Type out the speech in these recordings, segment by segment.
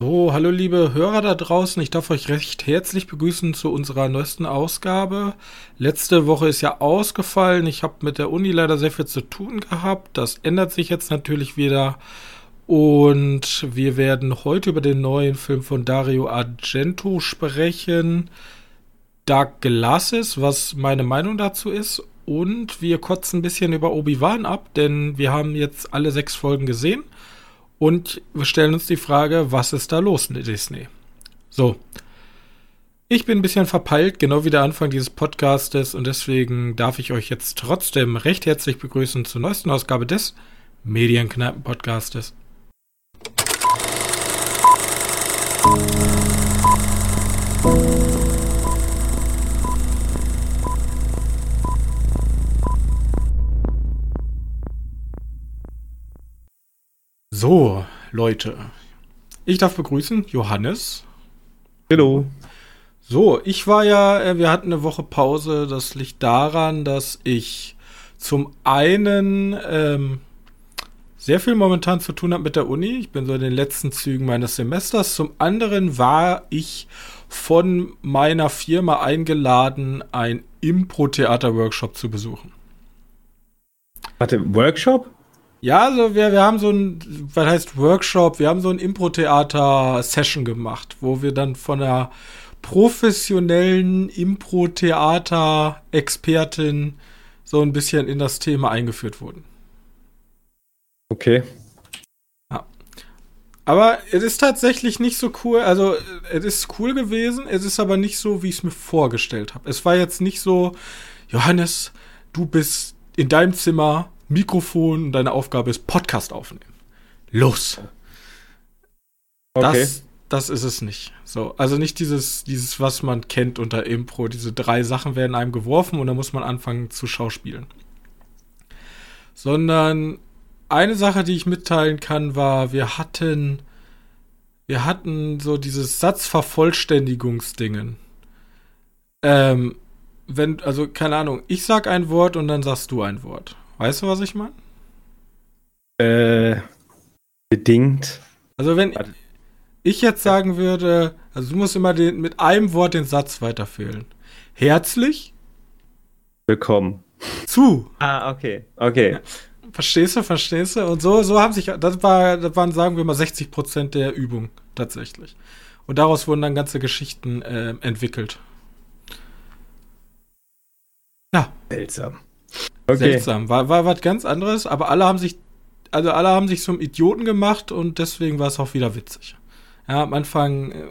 So, hallo liebe Hörer da draußen. Ich darf euch recht herzlich begrüßen zu unserer neuesten Ausgabe. Letzte Woche ist ja ausgefallen. Ich habe mit der Uni leider sehr viel zu tun gehabt. Das ändert sich jetzt natürlich wieder. Und wir werden heute über den neuen Film von Dario Argento sprechen. Dark Glasses, was meine Meinung dazu ist. Und wir kotzen ein bisschen über Obi-Wan ab, denn wir haben jetzt alle sechs Folgen gesehen. Und wir stellen uns die Frage, was ist da los mit Disney? So. Ich bin ein bisschen verpeilt, genau wie der Anfang dieses Podcastes und deswegen darf ich euch jetzt trotzdem recht herzlich begrüßen zur neuesten Ausgabe des Medienkneipen-Podcastes. So, Leute. Ich darf begrüßen Johannes. Hallo. So, ich war ja, äh, wir hatten eine Woche Pause. Das liegt daran, dass ich zum einen ähm, sehr viel momentan zu tun habe mit der Uni. Ich bin so in den letzten Zügen meines Semesters. Zum anderen war ich von meiner Firma eingeladen, ein Impro-Theater-Workshop zu besuchen. Warte, Workshop? Ja, also wir, wir haben so ein, was heißt Workshop, wir haben so ein Impro-Theater-Session gemacht, wo wir dann von einer professionellen Impro-Theater-Expertin so ein bisschen in das Thema eingeführt wurden. Okay. Ja. Aber es ist tatsächlich nicht so cool, also es ist cool gewesen, es ist aber nicht so, wie ich es mir vorgestellt habe. Es war jetzt nicht so, Johannes, du bist in deinem Zimmer Mikrofon und deine Aufgabe ist Podcast aufnehmen. Los. Okay. Das, das ist es nicht. So, also nicht dieses, dieses, was man kennt unter Impro. Diese drei Sachen werden einem geworfen und dann muss man anfangen zu schauspielen. Sondern eine Sache, die ich mitteilen kann, war, wir hatten, wir hatten so dieses Satzvervollständigungsdingen. Ähm, wenn, also keine Ahnung, ich sag ein Wort und dann sagst du ein Wort. Weißt du, was ich meine? Äh, bedingt. Also wenn Warte. ich jetzt sagen würde, also du musst immer den, mit einem Wort den Satz weiterführen. Herzlich. Willkommen. Zu. Ah, okay. Okay. Verstehst du, verstehst du? Und so, so haben sich, das war, das waren, sagen wir mal, 60 Prozent der Übung tatsächlich. Und daraus wurden dann ganze Geschichten äh, entwickelt. Ja. Seltsam. Okay. Seltsam. War, war was ganz anderes, aber alle haben sich, also alle haben sich zum Idioten gemacht und deswegen war es auch wieder witzig. Ja, am Anfang äh,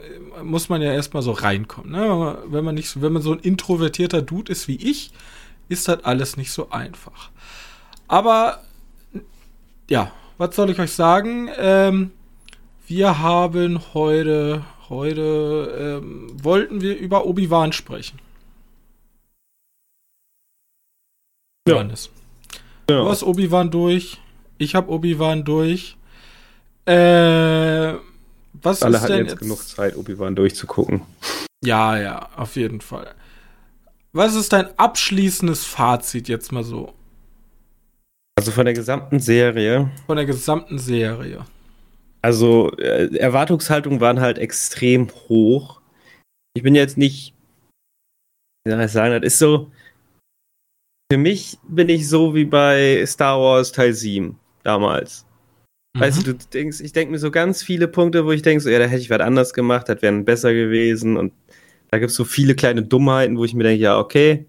muss man ja erstmal so reinkommen. Ne? Wenn man nicht so, wenn man so ein introvertierter Dude ist wie ich, ist das alles nicht so einfach. Aber ja, was soll ich euch sagen? Ähm, wir haben heute, heute ähm, wollten wir über Obi-Wan sprechen. Johannes. Ja. Du hast Obi-Wan durch. Ich habe Obi-Wan durch. Äh, was Alle hatten jetzt, jetzt genug Zeit, Obi-Wan durchzugucken. Ja, ja, auf jeden Fall. Was ist dein abschließendes Fazit jetzt mal so? Also von der gesamten Serie. Von der gesamten Serie. Also äh, Erwartungshaltungen waren halt extrem hoch. Ich bin jetzt nicht, wie soll ich sagen, das ist so, für mich bin ich so wie bei Star Wars Teil 7 damals. Mhm. Weißt du, du denkst, ich denke mir so ganz viele Punkte, wo ich denke, so, ja, da hätte ich was anders gemacht, das wäre besser gewesen. Und da gibt es so viele kleine Dummheiten, wo ich mir denke, ja, okay.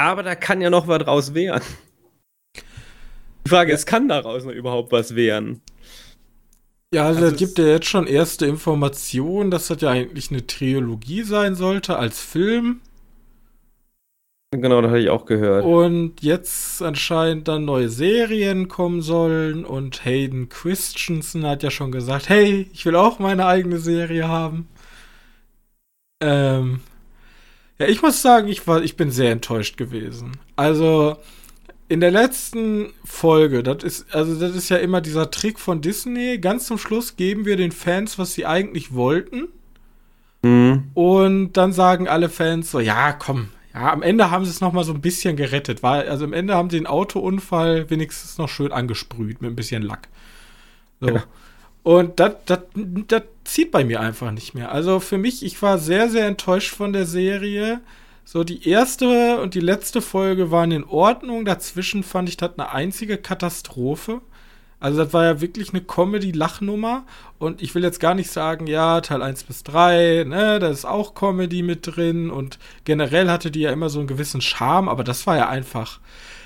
Aber da kann ja noch was draus werden. Die Frage ist, kann daraus noch überhaupt was werden? Ja, also, also es gibt ja jetzt schon erste Informationen, dass das ja eigentlich eine Trilogie sein sollte als Film. Genau, das hatte ich auch gehört. Und jetzt anscheinend dann neue Serien kommen sollen und Hayden Christensen hat ja schon gesagt, hey, ich will auch meine eigene Serie haben. Ähm, ja, ich muss sagen, ich war, ich bin sehr enttäuscht gewesen. Also in der letzten Folge, das ist, also das ist ja immer dieser Trick von Disney. Ganz zum Schluss geben wir den Fans, was sie eigentlich wollten. Mhm. Und dann sagen alle Fans so, ja, komm, ja, am Ende haben sie es noch mal so ein bisschen gerettet. Weil, also am Ende haben sie den Autounfall wenigstens noch schön angesprüht mit ein bisschen Lack. So. Ja. Und das zieht bei mir einfach nicht mehr. Also für mich, ich war sehr, sehr enttäuscht von der Serie. So, die erste und die letzte Folge waren in Ordnung. Dazwischen fand ich das eine einzige Katastrophe. Also, das war ja wirklich eine Comedy-Lachnummer. Und ich will jetzt gar nicht sagen, ja, Teil 1 bis 3, ne, da ist auch Comedy mit drin. Und generell hatte die ja immer so einen gewissen Charme, aber das war ja einfach,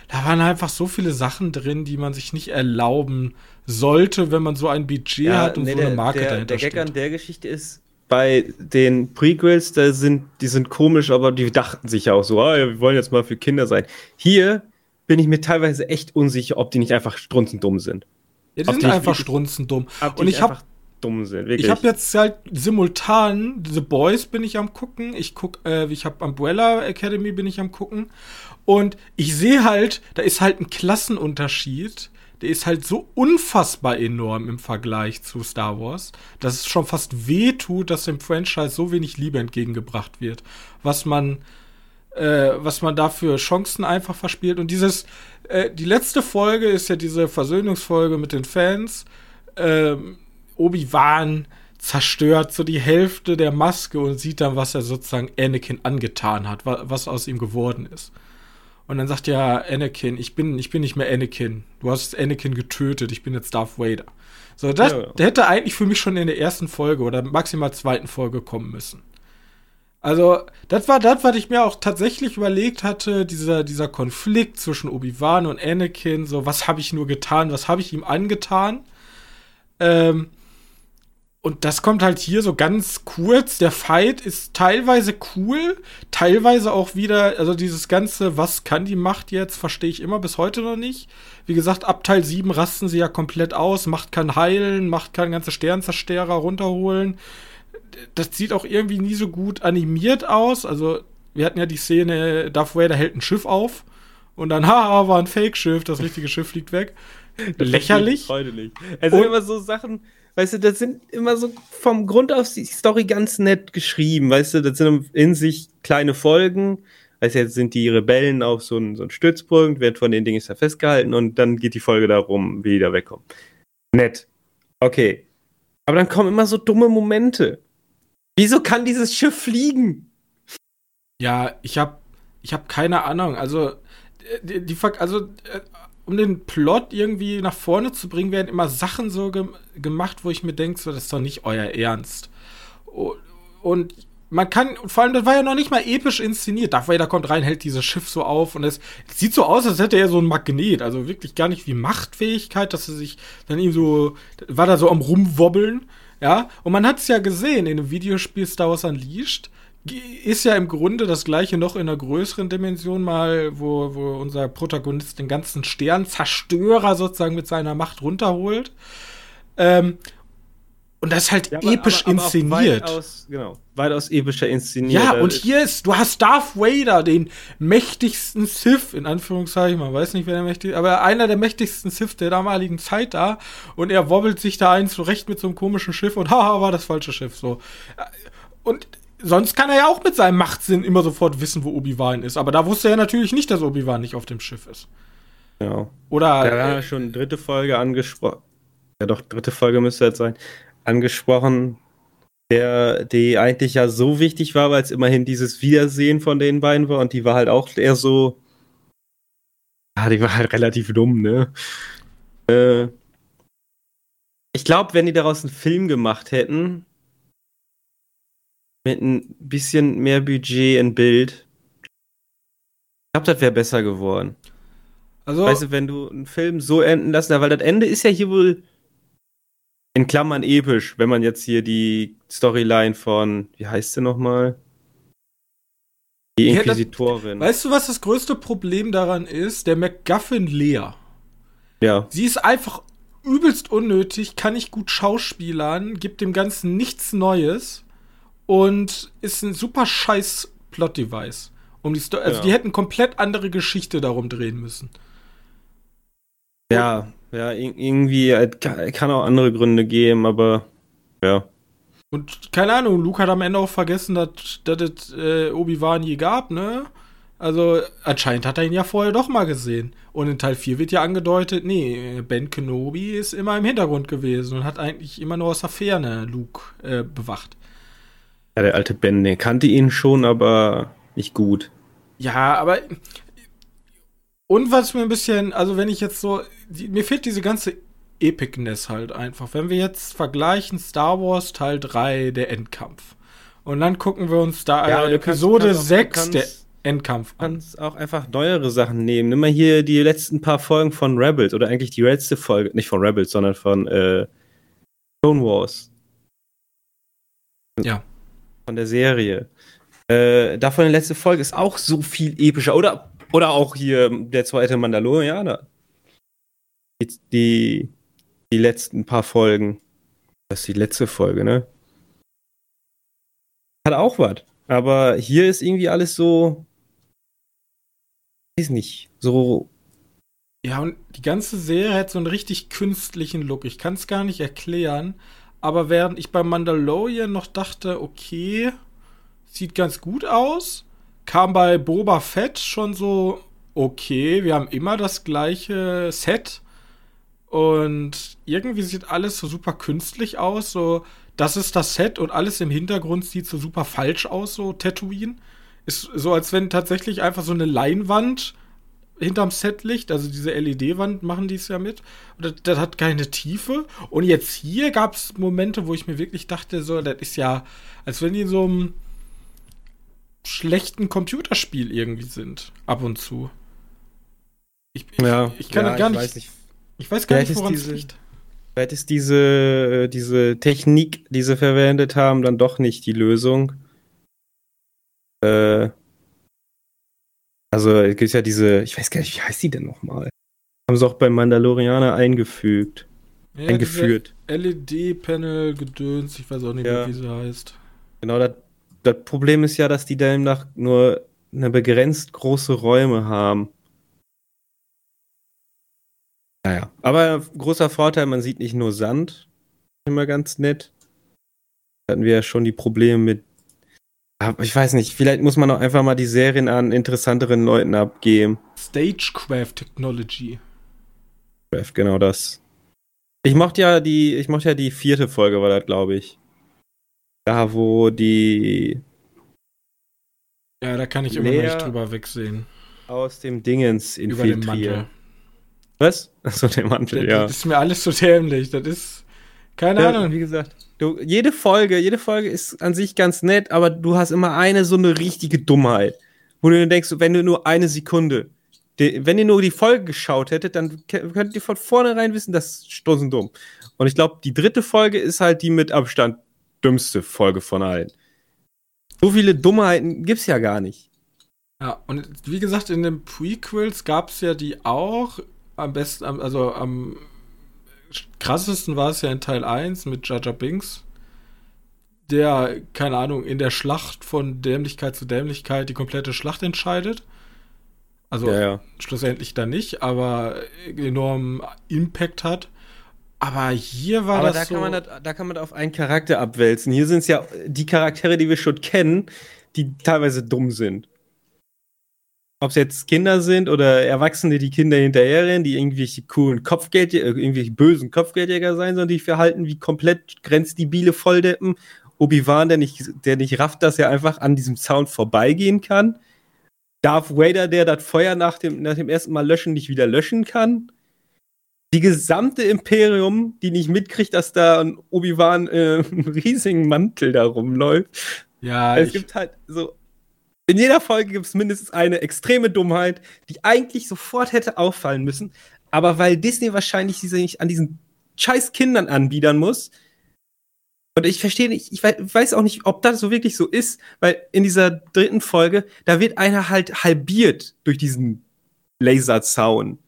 da waren einfach so viele Sachen drin, die man sich nicht erlauben sollte, wenn man so ein Budget ja, hat und nee, so eine Marke der, dahinter Der Gag steht. an der Geschichte ist, bei den Prequels, da sind, die sind komisch, aber die dachten sich ja auch so, ah, wir wollen jetzt mal für Kinder sein. Hier bin ich mir teilweise echt unsicher, ob die nicht einfach strunzendumm sind. Ja, die ob sind die einfach strunzendumm. Und ich habe dumm sind. Wirklich. Ich habe jetzt halt simultan The Boys bin ich am gucken. Ich guck, äh, ich habe Umbrella Academy bin ich am gucken und ich sehe halt, da ist halt ein Klassenunterschied. Der ist halt so unfassbar enorm im Vergleich zu Star Wars, dass es schon fast weh tut, dass dem Franchise so wenig Liebe entgegengebracht wird. Was man, äh, was man dafür Chancen einfach verspielt. Und dieses, äh, die letzte Folge ist ja diese Versöhnungsfolge mit den Fans. Ähm, Obi-Wan zerstört so die Hälfte der Maske und sieht dann, was er sozusagen Anakin angetan hat, was aus ihm geworden ist. Und dann sagt ja Anakin, ich bin, ich bin nicht mehr Anakin. Du hast Anakin getötet, ich bin jetzt Darth Vader. So, das, ja, ja. hätte eigentlich für mich schon in der ersten Folge oder maximal zweiten Folge kommen müssen. Also, das war das, was ich mir auch tatsächlich überlegt hatte, dieser, dieser Konflikt zwischen Obi-Wan und Anakin, so, was habe ich nur getan, was habe ich ihm angetan? Ähm, und das kommt halt hier so ganz kurz. Der Fight ist teilweise cool, teilweise auch wieder, also dieses ganze, was kann die Macht jetzt, verstehe ich immer bis heute noch nicht. Wie gesagt, ab Teil 7 rasten sie ja komplett aus. Macht kann heilen, Macht kann ganze Sternzerstörer runterholen. Das sieht auch irgendwie nie so gut animiert aus. Also, wir hatten ja die Szene, Darth Vader hält ein Schiff auf. Und dann, haha, war ein Fake-Schiff, das richtige Schiff fliegt weg. Lächerlich. Nicht. Es sind immer so Sachen, weißt du, das sind immer so vom Grund auf die Story ganz nett geschrieben, weißt du, das sind in sich kleine Folgen. Weißt du, jetzt sind die Rebellen auf so einem so Stützpunkt, wird von den Dingen da festgehalten und dann geht die Folge darum, wie die da wegkommen. Nett. Okay. Aber dann kommen immer so dumme Momente. Wieso kann dieses Schiff fliegen? Ja, ich hab, ich hab keine Ahnung. Also, die, die also äh, um den Plot irgendwie nach vorne zu bringen, werden immer Sachen so ge gemacht, wo ich mir denke, so, das ist doch nicht euer Ernst. Und man kann, vor allem, das war ja noch nicht mal episch inszeniert. Darth Vader kommt rein, hält dieses Schiff so auf und es sieht so aus, als hätte er so ein Magnet. Also wirklich gar nicht wie Machtfähigkeit, dass er sich dann ihm so, war da so am Rumwobbeln. Ja, und man hat es ja gesehen in dem Videospiel Star Wars Unleashed ist ja im Grunde das gleiche noch in einer größeren Dimension mal, wo, wo unser Protagonist den ganzen Sternzerstörer sozusagen mit seiner Macht runterholt. Ähm, und das ist halt ja, aber, episch aber, aber inszeniert. Weitaus, genau, weitaus epischer inszeniert. Ja, und hier ist, du hast Darth Vader, den mächtigsten Sith, in Anführungszeichen, man weiß nicht, wer der mächtigste, aber einer der mächtigsten Sith der damaligen Zeit da. Und er wobbelt sich da ein zurecht mit so einem komischen Schiff und haha, war das falsche Schiff, so. Und sonst kann er ja auch mit seinem Machtsinn immer sofort wissen, wo Obi-Wan ist. Aber da wusste er natürlich nicht, dass Obi-Wan nicht auf dem Schiff ist. Ja. Oder. Ja, ja schon dritte Folge angesprochen. Ja, doch, dritte Folge müsste jetzt sein. Angesprochen, der, die eigentlich ja so wichtig war, weil es immerhin dieses Wiedersehen von den beiden war und die war halt auch eher so. Ja, die war halt relativ dumm, ne? Äh, ich glaube, wenn die daraus einen Film gemacht hätten, mit ein bisschen mehr Budget in Bild. Ich glaube, das wäre besser geworden. Also, weißt du, wenn du einen Film so enden lassen, weil das Ende ist ja hier wohl in Klammern episch, wenn man jetzt hier die Storyline von, wie heißt sie nochmal? Die Inquisitorin. Ja, das, weißt du, was das größte Problem daran ist? Der MacGuffin Lea. Ja. Sie ist einfach übelst unnötig, kann nicht gut schauspielern, gibt dem Ganzen nichts Neues und ist ein super scheiß Plot-Device. Um die Sto also ja. die hätten komplett andere Geschichte darum drehen müssen. Ja, ja, irgendwie äh, kann auch andere Gründe geben, aber ja. Und keine Ahnung, Luke hat am Ende auch vergessen, dass es äh, Obi-Wan je gab, ne? Also anscheinend hat er ihn ja vorher doch mal gesehen. Und in Teil 4 wird ja angedeutet, nee, Ben Kenobi ist immer im Hintergrund gewesen und hat eigentlich immer nur aus der Ferne Luke äh, bewacht. Ja, der alte Ben, der kannte ihn schon, aber nicht gut. Ja, aber und was mir ein bisschen, also wenn ich jetzt so, die, mir fehlt diese ganze Epicness halt einfach. Wenn wir jetzt vergleichen Star Wars Teil 3, der Endkampf. Und dann gucken wir uns da Ja, äh, du kannst- Episode kannst auch- 6, kannst- der Endkampf Du an. kannst auch einfach neuere Sachen nehmen. Nimm mal hier die letzten paar Folgen von Rebels oder eigentlich die letzte Folge, nicht von Rebels, sondern von äh, Clone Wars. Ja. Von der Serie. Äh, davon die letzte Folge ist auch so viel epischer. Oder, oder auch hier der zweite Mandalorianer. Die, die, letzten paar Folgen. Das ist die letzte Folge, ne? Hat auch was. Aber hier ist irgendwie alles so. Weiß nicht. So. Ja, und die ganze Serie hat so einen richtig künstlichen Look. Ich kann es gar nicht erklären. Aber während ich beim Mandalorian noch dachte, okay, sieht ganz gut aus, kam bei Boba Fett schon so, okay, wir haben immer das gleiche Set. Und irgendwie sieht alles so super künstlich aus. So, das ist das Set und alles im Hintergrund sieht so super falsch aus, so Tatooine. Ist so, als wenn tatsächlich einfach so eine Leinwand hinterm Set liegt. Also diese LED-Wand machen die es ja mit. Und das, das hat keine Tiefe. Und jetzt hier gab es Momente, wo ich mir wirklich dachte, so, das ist ja, als wenn die in so einem schlechten Computerspiel irgendwie sind. Ab und zu. Ich, ich, ich kann das gar nicht. Ich weiß gar Vielleicht nicht, woran es liegt. Vielleicht ist diese, diese Technik, die sie verwendet haben, dann doch nicht die Lösung. Äh, also es gibt ja diese, ich weiß gar nicht, wie heißt die denn nochmal? Haben sie auch beim Mandalorianer eingefügt, Ja, eingeführt. LED-Panel-Gedöns, ich weiß auch nicht Ja. wie sie heißt. Genau, das, das Problem ist ja, dass die demnach nur eine begrenzt große Räume haben. Naja, aber großer Vorteil, man sieht nicht nur Sand. Immer ganz nett. Hatten wir ja schon die Probleme mit. Aber ich weiß nicht, vielleicht muss man auch einfach mal die Serien an interessanteren Leuten abgeben. Stagecraft Technology. Genau das. Ich mochte ja die, ich mochte ja die vierte Folge, war das, glaube ich. Da, wo die Ja, da kann ich immer noch nicht drüber wegsehen. aus dem Dingens Über den Mantel. Was? Achso, der Mantel, Das, ja. das ist mir alles so dämlich. Das ist. Keine ja. Ahnung. Wie gesagt, du, jede Folge, jede Folge ist an sich ganz nett, aber du hast immer eine so eine richtige Dummheit. Wo du dir denkst, wenn du nur eine Sekunde, die, wenn ihr nur die Folge geschaut hättet, dann könntet ihr von vornherein wissen, das ist stoßen dumm. Und ich glaube, die dritte Folge ist halt die mit Abstand dümmste Folge von allen. So viele Dummheiten gibt's ja gar nicht. Ja, und wie gesagt, in den Prequels gab es ja die auch. Am besten, also am krassesten war es ja in Teil 1 mit Jar Binks. Der, keine Ahnung, in der Schlacht von Dämlichkeit zu Dämlichkeit die komplette Schlacht entscheidet. Also Ja, ja. schlussendlich dann nicht, aber enormen Impact hat. Aber hier war Aber das da so. kann, man das, da kann man auf einen Charakter abwälzen. Hier sind es ja die Charaktere, die wir schon kennen, die teilweise dumm sind. Ob es jetzt Kinder sind oder Erwachsene, die Kinder hinterherrennen, die irgendwelche coolen Kopfgeldjäger, äh, irgendwelche bösen Kopfgeldjäger sein, sondern die verhalten wie komplett grenzdebile Volldeppen. Obi-Wan, der nicht, der nicht rafft, dass er einfach an diesem Sound vorbeigehen kann. Darth Vader, der das Feuer nach dem, nach dem ersten Mal löschen nicht wieder löschen kann die gesamte Imperium, die nicht mitkriegt, dass da ein Obi-Wan äh, einen riesigen Mantel da rumläuft. ja, es ich, gibt halt so. In jeder Folge gibt es mindestens eine extreme Dummheit, die eigentlich sofort hätte auffallen müssen. Aber weil Disney wahrscheinlich nicht an diesen scheiß Kindern anbiedern muss. Und ich verstehe nicht, ich wei- weiß auch nicht, ob das so wirklich so ist, weil in dieser dritten Folge, da wird einer halt halbiert durch diesen Laserzaun.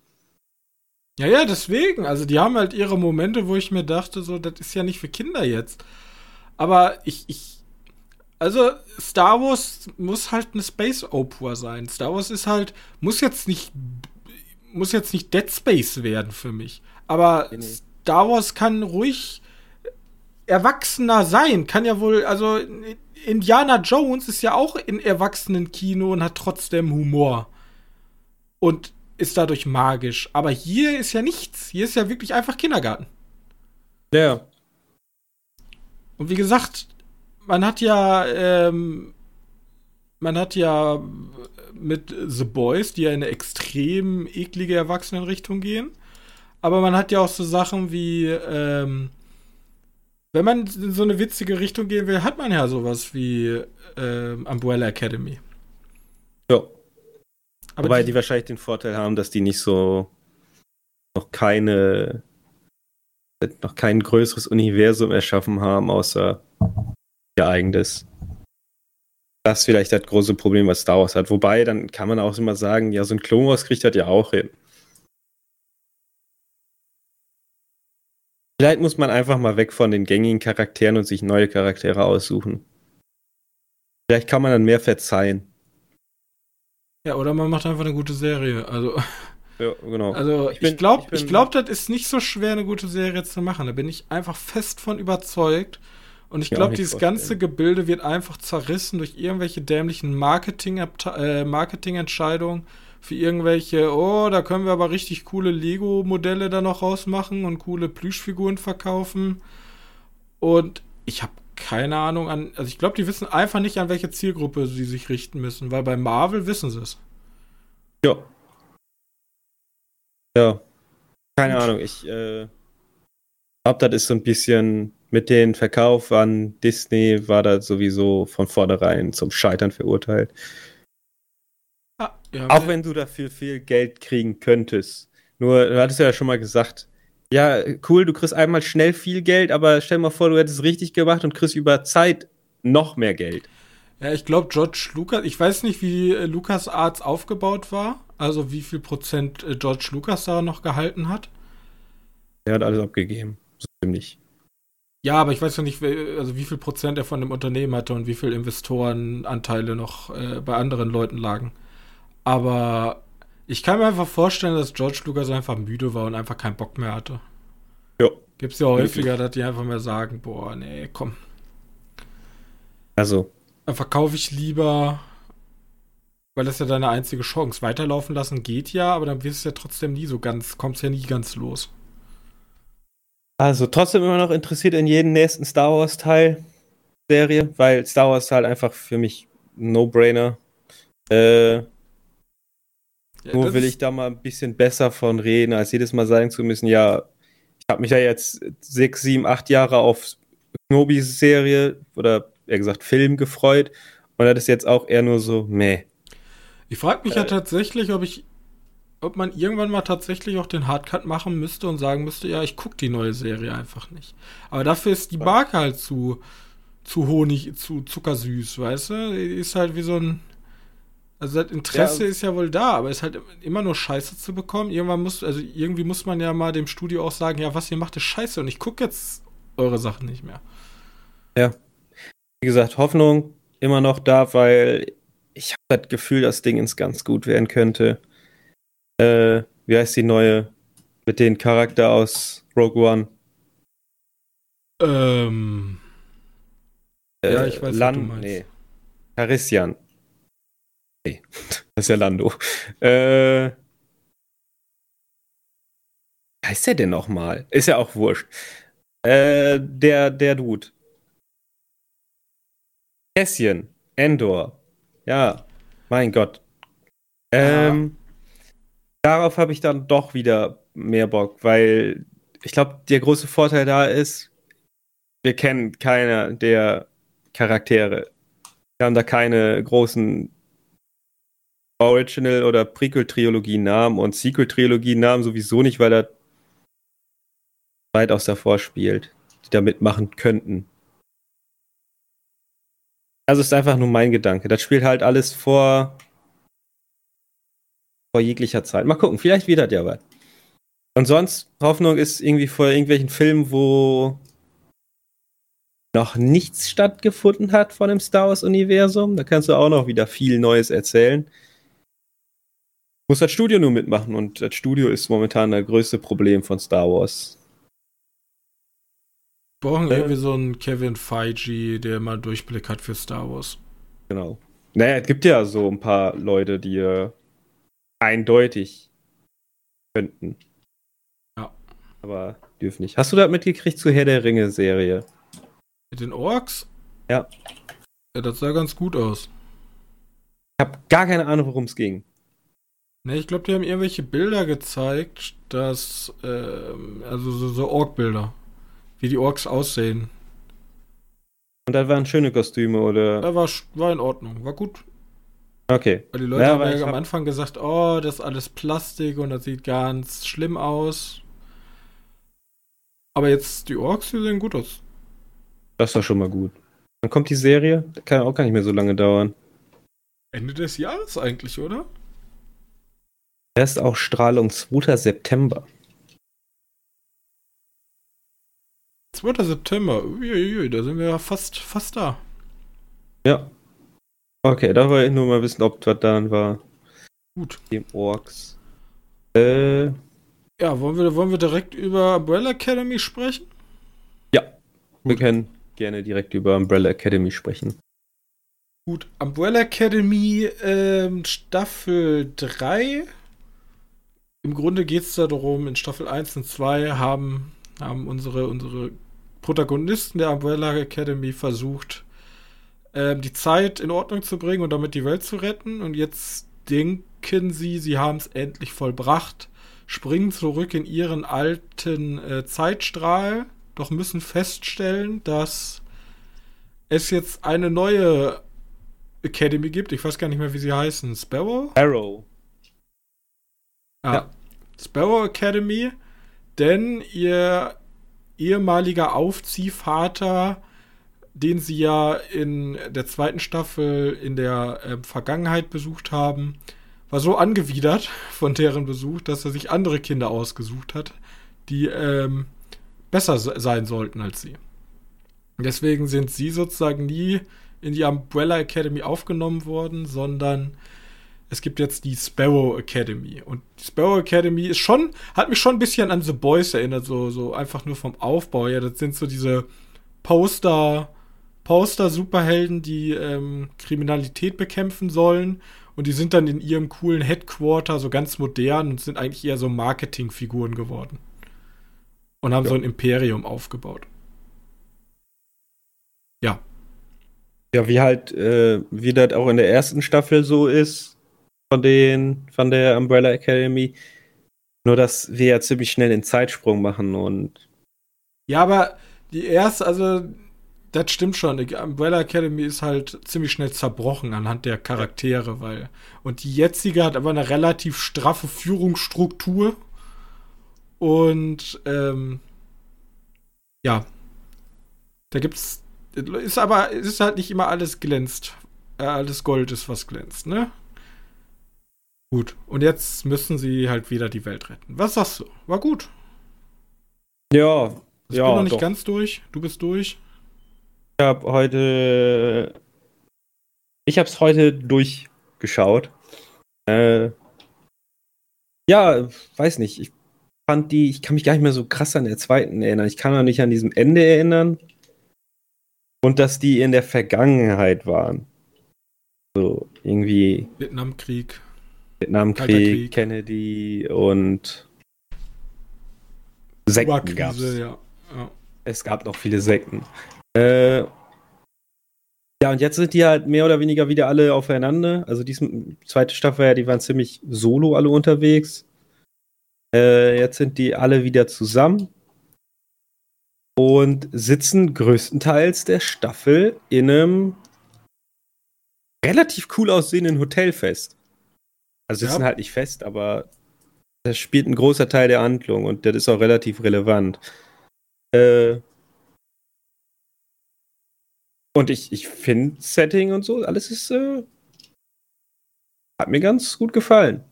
Ja, ja, deswegen. Also die haben halt ihre Momente, wo ich mir dachte, so, das ist ja nicht für Kinder jetzt. Aber ich, ich, also Star Wars muss halt eine Space Opera sein. Star Wars ist halt, muss jetzt nicht, muss jetzt nicht Dead Space werden für mich. Aber Nee, nee. Star Wars kann ruhig erwachsener sein. Kann ja wohl, also Indiana Jones ist ja auch in Erwachsenenkino und hat trotzdem Humor. Und ist dadurch magisch. Aber hier ist ja nichts. Hier ist ja wirklich einfach Kindergarten. Ja. Und wie gesagt, man hat ja, ähm, man hat ja mit The Boys, die ja in eine extrem eklige Erwachsenenrichtung gehen. Aber man hat ja auch so Sachen wie, ähm, wenn man in so eine witzige Richtung gehen will, hat man ja sowas wie ähm, Umbrella Academy. Ja. Aber Wobei die, die wahrscheinlich den Vorteil haben, dass die nicht so noch keine noch kein größeres Universum erschaffen haben, außer ihr eigenes. Das ist vielleicht das große Problem, was Star Wars hat. Wobei, dann kann man auch immer sagen, ja, so ein Clone Wars kriegt das ja auch hin. Vielleicht muss man einfach mal weg von den gängigen Charakteren und sich neue Charaktere aussuchen. Vielleicht kann man dann mehr verzeihen. Ja, oder man macht einfach eine gute Serie. Also, ja, genau. Also ich, glaube, ich, ich glaube, das ist nicht so schwer, eine gute Serie zu machen. Da bin ich einfach fest von überzeugt. Und ich glaube, dieses vorstellen. ganze Gebilde wird einfach zerrissen durch irgendwelche dämlichen Marketing, äh, Marketingentscheidungen für irgendwelche, oh, da können wir aber richtig coole Lego-Modelle da noch rausmachen und coole Plüschfiguren verkaufen. Und ich habe keine Ahnung an, also ich glaube, die wissen einfach nicht, an welche Zielgruppe sie sich richten müssen, weil bei Marvel wissen sie es. Ja. Ja. Keine Ahnung, ich äh, glaube, das ist so ein bisschen mit dem Verkauf an Disney war das sowieso von vornherein zum Scheitern verurteilt. Ah, ja, Auch wenn du dafür viel Geld kriegen könntest. Nur, du hattest ja schon mal gesagt, ja, cool, du kriegst einmal schnell viel Geld, aber stell dir mal vor, du hättest es richtig gemacht und kriegst über Zeit noch mehr Geld. Ja, ich glaube, George Lucas, ich weiß nicht, wie äh, Lucas Arts aufgebaut war, also wie viel Prozent äh, George Lucas da noch gehalten hat. Er hat alles abgegeben, so ziemlich. Ja, aber ich weiß ja nicht, also wie viel Prozent er von dem Unternehmen hatte und wie viel Investorenanteile noch äh, bei anderen Leuten lagen. Aber ich kann mir einfach vorstellen, dass George Lucas einfach müde war und einfach keinen Bock mehr hatte. Ja. Gibt's ja häufiger, dass die einfach mehr sagen, boah, nee, komm. Also. Dann verkaufe ich lieber, weil das ja deine einzige Chance. Weiterlaufen lassen geht ja, aber dann wirst du ja trotzdem nie so ganz, kommst ja nie ganz los. Also trotzdem immer noch interessiert in jeden nächsten Star Wars Teil Serie, weil Star Wars halt einfach für mich No-Brainer. Äh, ja, nur will ich da mal ein bisschen besser von reden, als jedes Mal sagen zu müssen, ja, ich habe mich ja jetzt sechs, sieben, acht Jahre auf Knobis Serie oder eher gesagt Film gefreut und das ist jetzt auch eher nur so, meh. Ich frage mich äh, ja tatsächlich, ob ich, ob man irgendwann mal tatsächlich auch den Hardcut machen müsste und sagen müsste, ja, ich gucke die neue Serie einfach nicht. Aber dafür ist die Barke halt zu, zu Honig, zu zuckersüß, weißt du? Ist halt wie so ein also das Interesse ja. ist ja wohl da, aber es ist halt immer nur Scheiße zu bekommen. Irgendwann muss, also irgendwie muss man ja mal dem Studio auch sagen, ja, was ihr macht, ist Scheiße und ich gucke jetzt eure Sachen nicht mehr. Ja. Wie gesagt, Hoffnung immer noch da, weil ich habe das Gefühl, dass Ding ins ganz gut werden könnte. Äh, wie heißt die neue mit dem Charakter aus Rogue One? Ähm. Äh, ja, ich weiß, Lan was du meinst. Nee. Carissian. Nee, das ist ja Lando. Äh, wie heißt der denn nochmal? Ist ja auch wurscht. Äh, der, der Dude. Kässchen. Endor. Ja, mein Gott. Ähm, ja. Darauf habe ich dann doch wieder mehr Bock, weil ich glaube, der große Vorteil da ist, wir kennen keiner der Charaktere. Wir haben da keine großen Original- oder Prequel-Trilogie-Namen und Sequel-Trilogie-Namen sowieso nicht, weil er weitaus davor spielt, die da mitmachen könnten. Also ist einfach nur mein Gedanke. Das spielt halt alles vor, vor jeglicher Zeit. Mal gucken, vielleicht wird das ja was. Und sonst, Hoffnung ist irgendwie vor irgendwelchen Filmen, wo noch nichts stattgefunden hat von dem Star Wars-Universum. Da kannst du auch noch wieder viel Neues erzählen muss das Studio nur mitmachen und das Studio ist momentan das größte Problem von Star Wars. brauchen äh, irgendwie so einen Kevin Feige, der mal Durchblick hat für Star Wars. Genau. Naja, es gibt ja so ein paar Leute, die äh, eindeutig könnten. Ja. Aber dürfen nicht. Hast du das mitgekriegt zur Herr der Ringe-Serie? Mit den Orks? Ja. Ja, das sah ganz gut aus. Ich habe gar keine Ahnung, worum es ging. Ne, ich glaube, die haben irgendwelche Bilder gezeigt, dass, ähm, also so, so Ork-Bilder, wie die Orks aussehen. Und da waren schöne Kostüme, oder? Da war, war in Ordnung, war gut. Okay. Weil die Leute ja, haben ja am hab... Anfang gesagt, oh, das ist alles Plastik und das sieht ganz schlimm aus. Aber jetzt, die Orks, die sehen gut aus. Das ist doch schon mal gut. Dann kommt die Serie. Kann auch gar nicht mehr so lange dauern. Ende des Jahres eigentlich, oder? Erst auch Strahlung 2. September. 2. September, Uiuiui, da sind wir ja fast, fast da. Ja. Okay, da wollte ich nur mal wissen, ob das dann war. Gut. Dem Orks. Äh. Ja, wollen wir, wollen wir direkt über Umbrella Academy sprechen? Ja. Gut. Wir können gerne direkt über Umbrella Academy sprechen. Gut, Umbrella Academy ähm, Staffel 3. Im Grunde geht es darum, in Staffel 1 und 2 haben, haben unsere, unsere Protagonisten der Umbrella Academy versucht, ähm, die Zeit in Ordnung zu bringen und damit die Welt zu retten. Und jetzt denken sie, sie haben es endlich vollbracht, springen zurück in ihren alten äh, Zeitstrahl, doch müssen feststellen, dass es jetzt eine neue Academy gibt. Ich weiß gar nicht mehr, wie sie heißen. Sparrow? Sparrow. Ah, ja. Sparrow Academy, denn ihr ehemaliger Aufziehvater, den sie ja in der zweiten Staffel in der äh, Vergangenheit besucht haben, war so angewidert von deren Besuch, dass er sich andere Kinder ausgesucht hat, die ähm, besser sein sollten als sie. Deswegen sind sie sozusagen nie in die Umbrella Academy aufgenommen worden, sondern es gibt jetzt die Sparrow Academy. Und die Sparrow Academy ist schon, hat mich schon ein bisschen an The Boys erinnert, so, so einfach nur vom Aufbau. Ja, das sind so diese Poster, Poster-Superhelden, die ähm, Kriminalität bekämpfen sollen. Und die sind dann in ihrem coolen Headquarter so ganz modern und sind eigentlich eher so Marketingfiguren geworden. Und haben ja. so ein Imperium aufgebaut. Ja, ja, wie halt, äh, wie das auch in der ersten Staffel so ist von den, von der Umbrella Academy. Nur, dass wir ja ziemlich schnell den Zeitsprung machen und. Ja, aber die erste, also, das stimmt schon. Die Umbrella Academy ist halt ziemlich schnell zerbrochen anhand der Charaktere, weil. Und die jetzige hat aber eine relativ straffe Führungsstruktur. Und, ähm, ja. Da gibt's ist aber, ist halt nicht immer alles glänzt. Äh, alles Gold ist, was glänzt, ne? Gut. Und jetzt müssen sie halt wieder die Welt retten. Was sagst du? War gut. Ja. Ich ja, bin noch nicht doch. ganz durch. Du bist durch. Ich habe heute. Ich habe es heute durchgeschaut. Äh, ja, weiß nicht. Ich fand die. Ich kann mich gar nicht mehr so krass an der zweiten erinnern. Ich kann mich nicht an diesem Ende erinnern. Und dass die in der Vergangenheit waren. So, irgendwie. Vietnamkrieg. Vietnamkrieg, Kennedy und Sekten gab es. Ja. ja. Es gab noch viele Sekten. Äh, ja, und jetzt sind die halt mehr oder weniger wieder alle aufeinander. Also die zweite Staffel, ja, die waren ziemlich solo alle unterwegs. Äh, jetzt sind die alle wieder zusammen und sitzen größtenteils der Staffel in einem relativ cool aussehenden Hotel fest. Also sitzen ja. halt nicht fest, aber das spielt ein großer Teil der Handlung und das ist auch relativ relevant. Äh und ich, ich finde Setting und so, alles ist, äh hat mir ganz gut gefallen.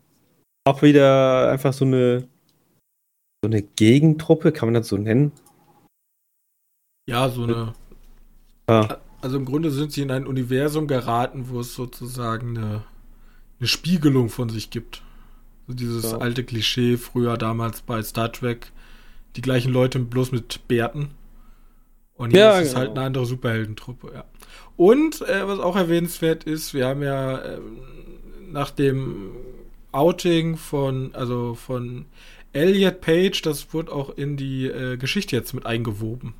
Auch wieder einfach so eine, so eine Gegentruppe, kann man das so nennen? Ja, so eine. Ah. Also im Grunde sind sie in ein Universum geraten, wo es sozusagen eine, eine Spiegelung von sich gibt. So dieses ja. alte Klischee früher damals bei Star Trek, die gleichen Leute bloß mit Bärten. Und hier Ja, ist es genau. halt eine andere Superheldentruppe, ja. Und äh, was auch erwähnenswert ist, wir haben ja ähm, nach dem Outing von, also von Elliot Page, das wurde auch in die äh, Geschichte jetzt mit eingewoben.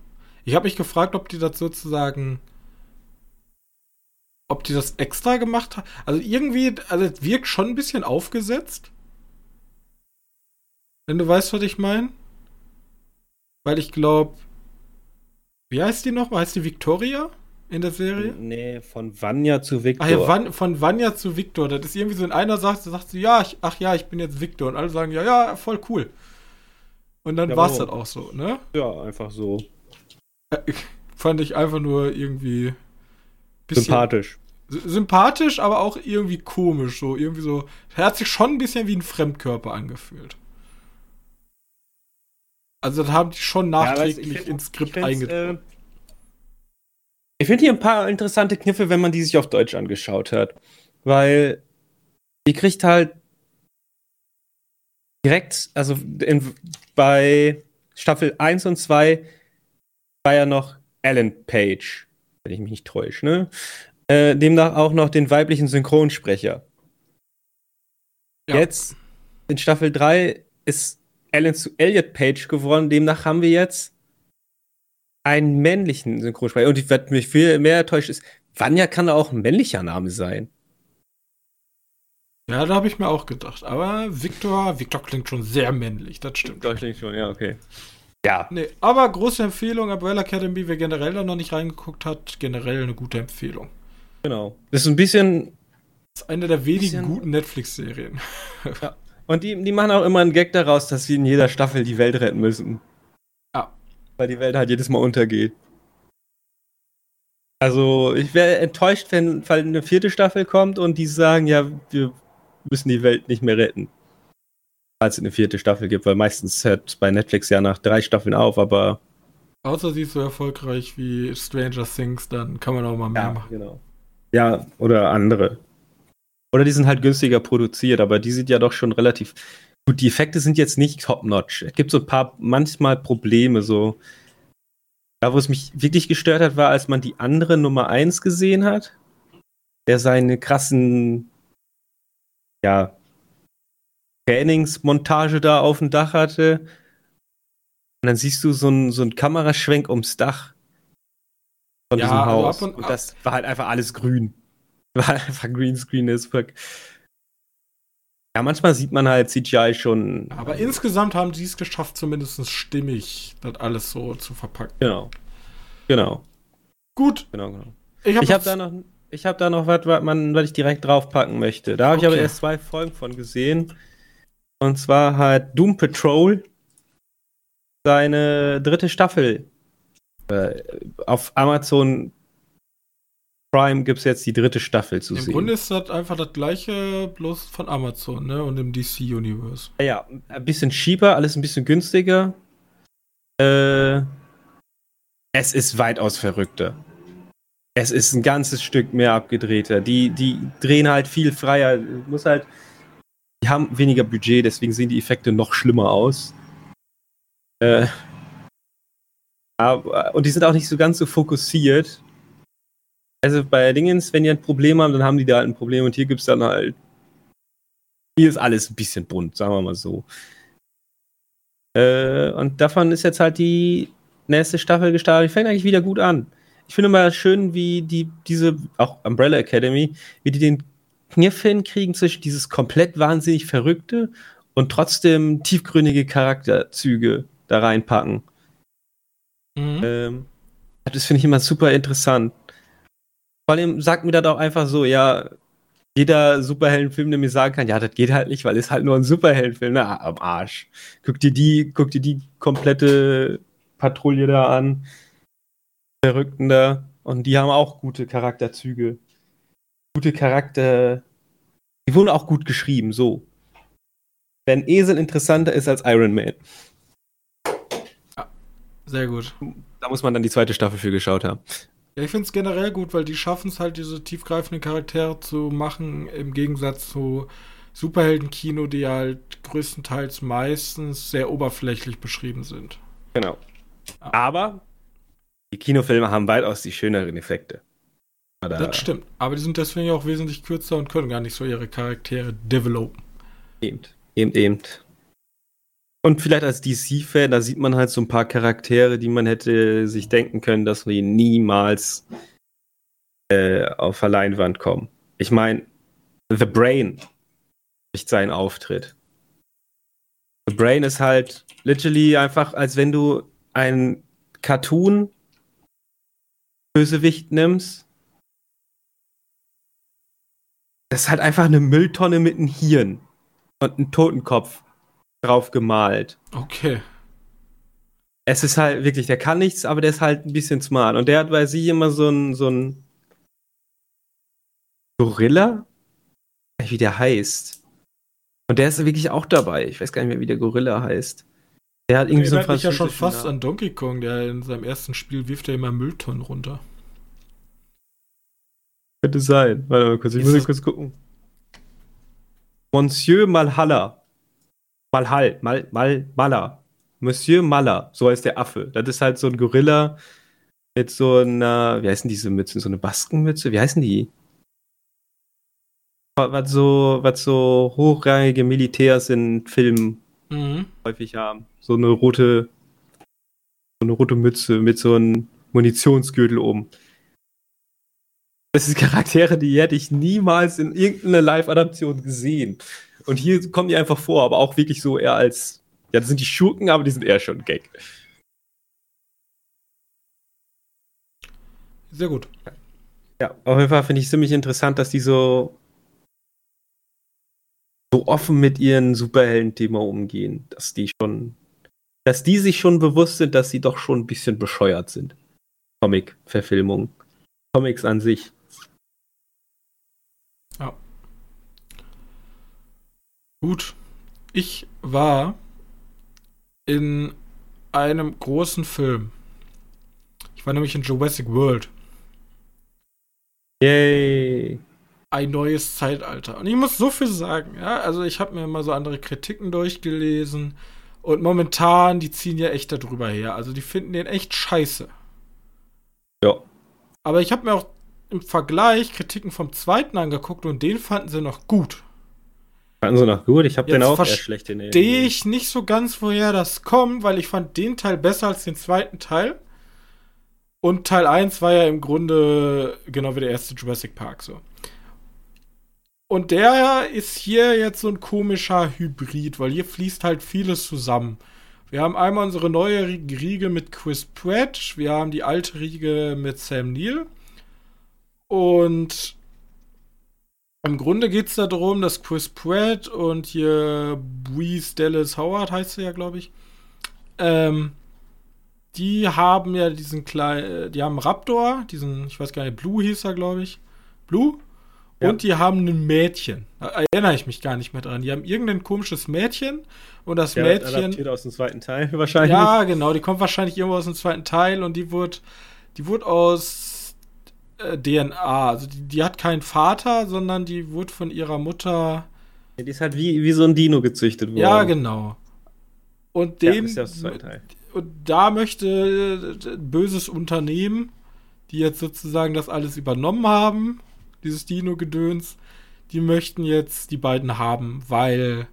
Ich habe mich gefragt, ob die das sozusagen, ob die das extra gemacht haben. Also irgendwie, also es wirkt schon ein bisschen aufgesetzt. Wenn du weißt, was ich meine. Weil ich glaube, wie heißt die noch? Heißt die Victoria in der Serie? Nee, von Vanya zu Victor. Ach ja, Van, von Vanya zu Victor. Das ist irgendwie so, in einer sagt, sagt sie, ja, ich, ach ja, ich bin jetzt Victor. Und alle sagen, ja, ja, voll cool. Und dann Ja, war es das auch so, ne? ja, einfach so. Fand ich einfach nur irgendwie Sympathisch. sy- sympathisch, aber auch irgendwie komisch. So, irgendwie so. Er hat sich schon ein bisschen wie ein Fremdkörper angefühlt. Also, das haben die schon nachträglich ins Skript eingetragen. Äh, ich finde hier ein paar interessante Kniffe, wenn man die sich auf Deutsch angeschaut hat. Weil ihr kriegt halt direkt, also in, bei Staffel 1 und 2 war ja noch Alan Page, wenn ich mich nicht täusche, ne? Äh, demnach auch noch den weiblichen Synchronsprecher. Ja. Jetzt in Staffel 3 ist Alan zu Elliot Page geworden, demnach haben wir jetzt einen männlichen Synchronsprecher. Und ich werde mich viel mehr enttäuscht ist, Vanya kann auch ein männlicher Name sein. Ja, da habe ich mir auch gedacht. Aber Victor, Victor klingt schon sehr männlich, das stimmt. Deutschland schon, ja, okay. Ja, Nee, aber große Empfehlung, Umbrella Academy, wer generell da noch nicht reingeguckt hat, generell eine gute Empfehlung. genau. Das ist ein bisschen, Das ist eine der wenigen Bisschen- guten Netflix-Serien. und die, die machen auch immer einen Gag daraus, dass sie in jeder Staffel die Welt retten müssen. Ja. Weil die Welt halt jedes Mal untergeht. Also, ich wäre enttäuscht, wenn eine vierte Staffel kommt und die sagen, ja, wir müssen die Welt nicht mehr retten. Falls es eine vierte Staffel gibt, weil meistens hört bei Netflix ja nach drei Staffeln auf, aber. Außer sie ist so erfolgreich wie Stranger Things, dann kann man auch mal mehr machen. genau. Ja, oder andere. Oder die sind halt günstiger produziert, aber die sind ja doch schon relativ. Gut, die Effekte sind jetzt nicht top-notch. Es gibt so ein paar manchmal Probleme, so. Da, wo es mich wirklich gestört hat, war, als man die andere Nummer 1 gesehen hat, der seine krassen, ja, Trainingsmontage da auf dem Dach hatte. Und dann siehst du so einen so einen Kameraschwenk ums Dach von Ja, diesem also Haus. und und, das war halt einfach alles grün. War einfach Greenscreen fuck. Ja, manchmal sieht man halt CGI schon. Aber insgesamt haben sie es geschafft, zumindest stimmig das alles so zu verpacken. Genau. Genau. Gut, Genau, genau. ich habe habe da noch, ich habe da noch was, was, man, was ich direkt draufpacken möchte. Da habe ich aber Okay. erst zwei Folgen von gesehen. Und zwar hat Doom Patrol seine dritte Staffel. Äh, auf Amazon Prime gibt es jetzt die dritte Staffel zu Im sehen. Grunde ist das einfach das gleiche, bloß von Amazon, ne? Und im DC-Universe. ja, ein bisschen cheaper, alles ein bisschen günstiger. Äh, es ist weitaus verrückter. Es ist ein ganzes Stück mehr abgedrehter. Die, die drehen halt viel freier. Muss halt. Die haben weniger Budget, deswegen sehen die Effekte noch schlimmer aus. Äh, aber, und die sind auch nicht so ganz so fokussiert. Also bei Dingens, wenn die ein Problem haben, dann haben die da halt ein Problem und hier gibt es dann halt. Hier ist alles ein bisschen bunt, sagen wir mal so. Äh, und davon ist jetzt halt die nächste Staffel gestartet. Die fängt eigentlich wieder gut an. Ich finde mal schön, wie die, diese, auch Umbrella Academy, wie die den Kniff hinkriegen zwischen dieses komplett wahnsinnig Verrückte und trotzdem tiefgründige Charakterzüge da reinpacken. Mhm. Ähm, das finde ich immer super interessant. Vor allem sagt mir das auch einfach so, ja, jeder Superheldenfilm, der mir sagen kann, ja, das geht halt nicht, weil es halt nur ein Superheldenfilm, na, am Arsch. Guck dir die, guck dir die komplette Patrouille da an. Verrückten da. Und die haben auch gute Charakterzüge. Gute Charakter. Die wurden auch gut geschrieben, so. Wenn Esel interessanter ist als Iron Man. Sehr gut. Da muss man dann die zweite Staffel für geschaut haben. Ja, ich finde es generell gut, weil die schaffen es halt, diese tiefgreifenden Charaktere zu machen, im Gegensatz zu Superheldenkino, die halt größtenteils meistens sehr oberflächlich beschrieben sind. Genau. Ja. Aber Die Kinofilme haben weitaus die schöneren Effekte. Oder das stimmt. Aber die sind deswegen auch wesentlich kürzer und können gar nicht so ihre Charaktere developen. Eben, eben, eben. Und vielleicht als DC-Fan, da sieht man halt so ein paar Charaktere, die man hätte sich denken können, dass wir niemals äh, auf der Leinwand kommen. Ich meine, The Brain nicht sein Auftritt. The Brain ist halt literally einfach, als wenn du einen Cartoon Bösewicht nimmst. Das ist halt einfach eine Mülltonne mit einem Hirn und einem Totenkopf drauf gemalt. Okay. Es ist halt wirklich, der kann nichts, aber der ist halt ein bisschen smart. Und der hat bei sie immer so ein, so ein Gorilla? Wie der heißt. Und der ist wirklich auch dabei. Ich weiß gar nicht mehr, wie der Gorilla heißt. Der hat irgendwie der so ein mich ja schon fast an Donkey Kong, der in seinem ersten Spiel wirft er immer Mülltonnen runter. Könnte sein. Warte mal kurz, ich ist muss kurz gucken. Monsieur Malhalla. Malhall, Mal, Mal, Malla. Monsieur Malla, so heißt der Affe. Das ist halt so ein Gorilla mit so einer, wie heißen diese Mützen? So eine Baskenmütze? Wie heißen die? Was so, was so hochrangige Militärs in Filmen mhm. häufig haben. So eine rote, so eine rote Mütze mit so einem Munitionsgürtel oben. Das sind Charaktere, die hätte ich niemals in irgendeiner Live-Adaption gesehen. Und hier kommen die einfach vor, aber auch wirklich so eher als, ja, das sind die Schurken, aber die sind eher schon Gag. Sehr gut. Ja, auf jeden Fall finde ich es ziemlich interessant, dass die so so offen mit ihren Superhelden-Thema umgehen, dass die schon, dass die sich schon bewusst sind, dass sie doch schon ein bisschen bescheuert sind. Comic-Verfilmung. Comics an sich. Gut. Ich war in einem großen Film. Ich war nämlich in Jurassic World. Yay ein neues Zeitalter. Und ich muss so viel sagen, ja, also ich habe mir mal so andere Kritiken durchgelesen und momentan, die ziehen ja echt darüber her. Also die finden den echt scheiße. Ja. Aber ich habe mir auch im Vergleich Kritiken vom zweiten angeguckt und den fanden sie noch gut. Fanden sie noch gut? Ich habe den auch eher schlecht in Verstehe ich nicht so ganz, woher das kommt, weil ich fand den Teil besser als den zweiten Teil. Und Teil 1 war ja im Grunde genau wie der erste Jurassic Park so. Und der ist hier jetzt so ein komischer Hybrid, weil hier fließt halt vieles zusammen. Wir haben einmal unsere neue Riege mit Chris Pratt, wir haben die alte Riege mit Sam Neill. Und im Grunde geht es darum, dass Chris Pratt und hier Breeze Dallas Howard heißt sie ja, glaube ich, ähm, die haben ja diesen kleinen, die haben Raptor, diesen, ich weiß gar nicht, Blue hieß er, glaube ich. Blue? Ja. Und die haben ein Mädchen. Da erinnere ich mich gar nicht mehr dran. Die haben irgendein komisches Mädchen und das ja, Mädchen. Adaptiert aus dem zweiten Teil wahrscheinlich. Ja, genau. Die kommt wahrscheinlich irgendwo aus dem zweiten Teil und die wurde, die wurde aus äh, DNA. Also die, die, hat keinen Vater, sondern die wurde von ihrer Mutter. Ja, die ist halt wie, wie so ein Dino gezüchtet worden. Ja, genau. Und dem. Ja, ist ja. Und da möchte ein äh, böses Unternehmen, die jetzt sozusagen das alles übernommen haben dieses Dino-Gedöns, die möchten jetzt die beiden haben, weil,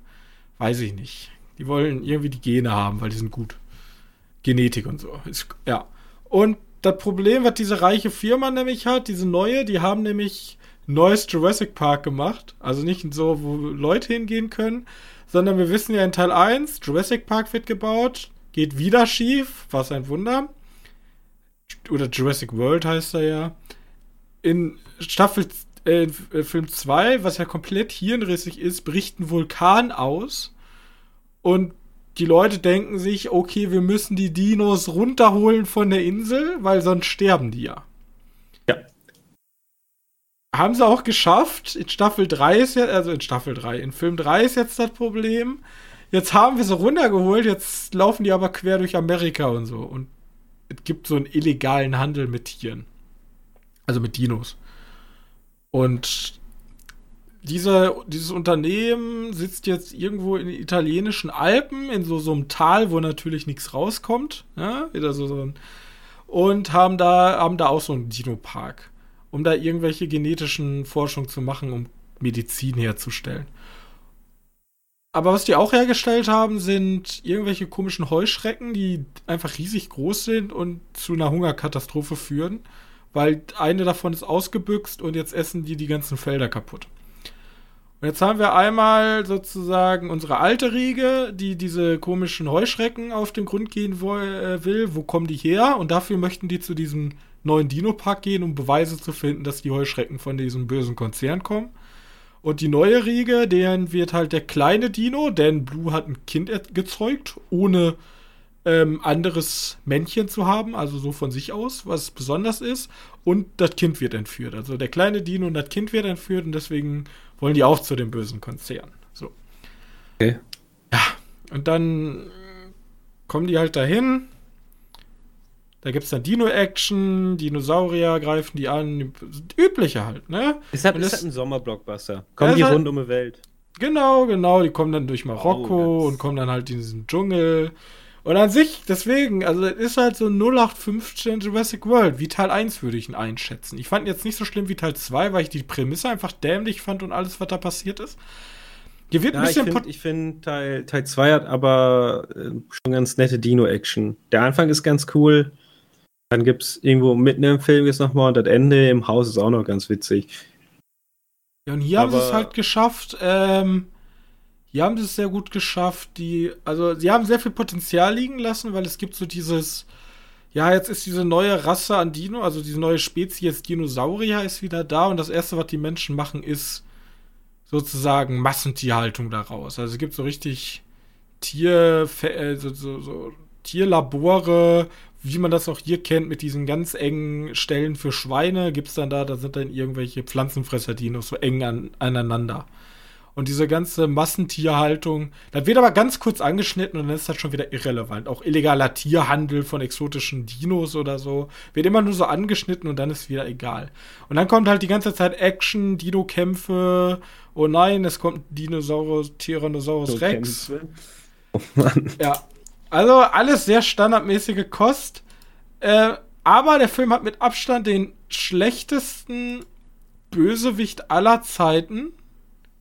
weiß ich nicht. Die wollen irgendwie die Gene haben, weil die sind gut. Genetik und so. Ist, ja. Und das Problem, was diese reiche Firma nämlich hat, diese neue, die haben nämlich neues Jurassic Park gemacht. Also nicht so, wo Leute hingehen können, sondern wir wissen ja in Teil 1, Jurassic Park wird gebaut, geht wieder schief, was ein Wunder. Oder Jurassic World heißt er ja in Staffel äh, äh Film 2, was ja komplett hirnrissig ist, bricht ein Vulkan aus und die Leute denken sich, okay, wir müssen die Dinos runterholen von der Insel, weil sonst sterben die ja. Ja. Haben sie auch geschafft. In Staffel 3 ist ja, also in Staffel 3, in Film 3 ist jetzt das Problem. Jetzt haben wir sie runtergeholt, jetzt laufen die aber quer durch Amerika und so. Und es gibt so einen illegalen Handel mit Tieren. Also mit Dinos. Und dieser, dieses Unternehmen sitzt jetzt irgendwo in den italienischen Alpen, in so, so einem Tal, wo natürlich nichts rauskommt. Ja? Wieder so, so ein und haben da, haben da auch so einen Dino-Park, um da irgendwelche genetischen Forschungen zu machen, um Medizin herzustellen. Aber was die auch hergestellt haben, sind irgendwelche komischen Heuschrecken, die einfach riesig groß sind und zu einer Hungerkatastrophe führen, weil eine davon ist ausgebüxt und jetzt essen die die ganzen Felder kaputt. Und jetzt haben wir einmal sozusagen unsere alte Riege, die diese komischen Heuschrecken auf den Grund gehen äh, will. Wo kommen die her? Und dafür möchten die zu diesem neuen Dino-Park gehen, um Beweise zu finden, dass die Heuschrecken von diesem bösen Konzern kommen. Und die neue Riege, deren wird halt der kleine Dino, denn Blue hat ein Kind gezeugt, ohne ähm, anderes Männchen zu haben, also so von sich aus, was besonders ist. Und das Kind wird entführt. Also der kleine Dino und das Kind wird entführt und deswegen wollen die auch zu dem bösen Konzern. So. Okay. Ja, und dann kommen die halt dahin. Da gibt es dann Dino-Action, Dinosaurier greifen die an, übliche halt, ne? Ist halt, ist halt ein Sommerblockbuster. Kommen die halt, rund um die Welt. Genau, genau, die kommen dann durch Marokko oh, und kommen dann halt in diesen Dschungel. Und an sich, deswegen, also es ist halt so 0815 Jurassic World. Wie Teil 1 würde ich ihn einschätzen. Ich fand ihn jetzt nicht so schlimm wie Teil 2, weil ich die Prämisse einfach dämlich fand und alles, was da passiert ist. Hier wird ja, ein bisschen ich finde find Teil, Teil 2 hat aber äh, schon ganz nette Dino-Action. Der Anfang ist ganz cool. Dann gibt es irgendwo mitten im Film jetzt nochmal und das Ende im Haus ist auch noch ganz witzig. Ja, und hier aber haben sie es halt geschafft, ähm, hier haben es sehr gut geschafft. Die, also sie haben sehr viel Potenzial liegen lassen, weil es gibt so dieses, ja, jetzt ist diese neue Rasse an Dino, also diese neue Spezies Dinosaurier ist wieder da und das erste, was die Menschen machen, ist sozusagen Massentierhaltung daraus. Also es gibt so richtig Tier, äh, so, so, so Tierlabore, wie man das auch hier kennt, mit diesen ganz engen Stellen für Schweine, gibt es dann da, da sind dann irgendwelche Pflanzenfresser-Dinos so eng an, aneinander. Und diese ganze Massentierhaltung, das wird aber ganz kurz angeschnitten und dann ist das schon wieder irrelevant. Auch illegaler Tierhandel von exotischen Dinos oder so wird immer nur so angeschnitten und dann ist wieder egal. Und dann kommt halt die ganze Zeit Action, Dino-Kämpfe. Oh nein, es kommt Dinosaurus, Tyrannosaurus Rex. Oh Mann. Ja. Also alles sehr standardmäßige Kost. Äh, aber der Film hat mit Abstand den schlechtesten Bösewicht aller Zeiten.